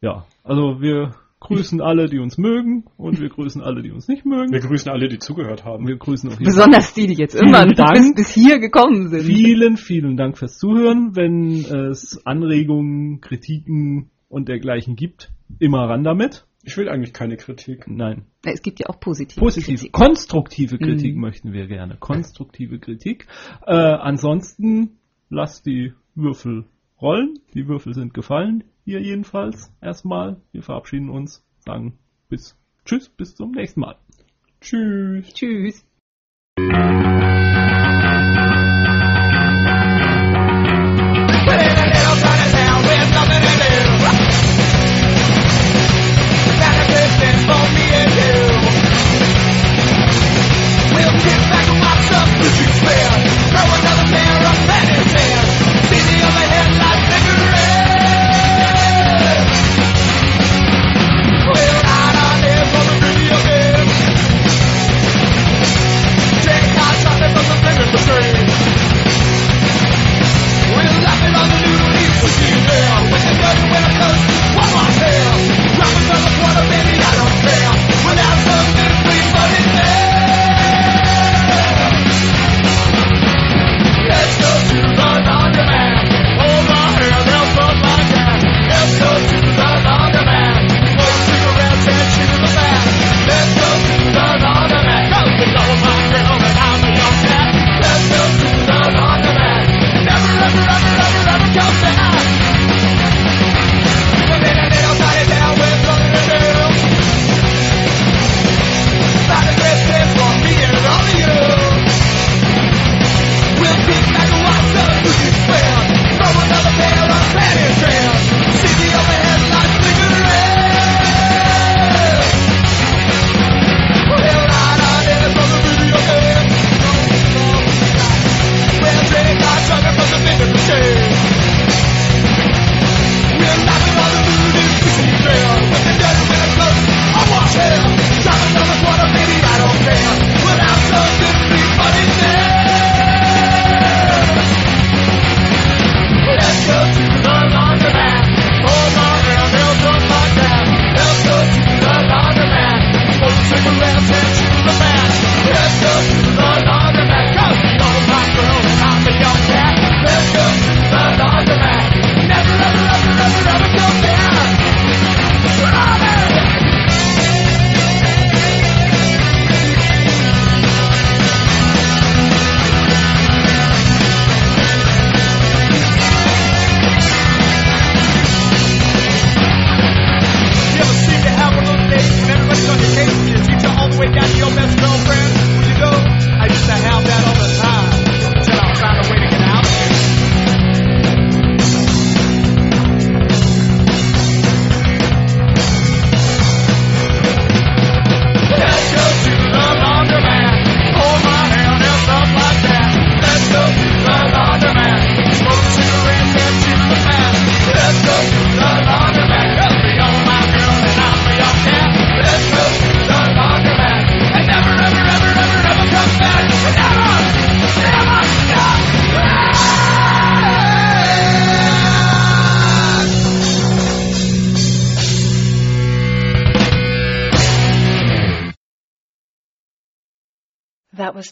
Ja, also wir grüßen alle, die uns mögen und wir grüßen alle, die uns nicht mögen. Wir grüßen alle, die zugehört haben. Wir grüßen Fall. Besonders die, die jetzt immer bis, bis hier gekommen sind. Vielen, vielen Dank fürs Zuhören. Wenn es Anregungen, Kritiken und dergleichen gibt, immer ran damit. Ich will eigentlich keine Kritik. Nein, Es gibt ja auch positive. positive, Kritik. konstruktive Kritik Mhm. möchten wir gerne. Konstruktive Kritik. Äh, ansonsten lasst die Würfel rollen. Die Würfel sind gefallen. Hier jedenfalls erstmal. Wir verabschieden uns. Sagen bis Tschüss, bis zum nächsten Mal. Tschüss. Tschüss.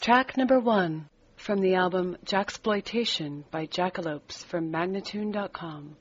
Track number one from the album Jacksploitation by Jackalopes from Magnatune.com.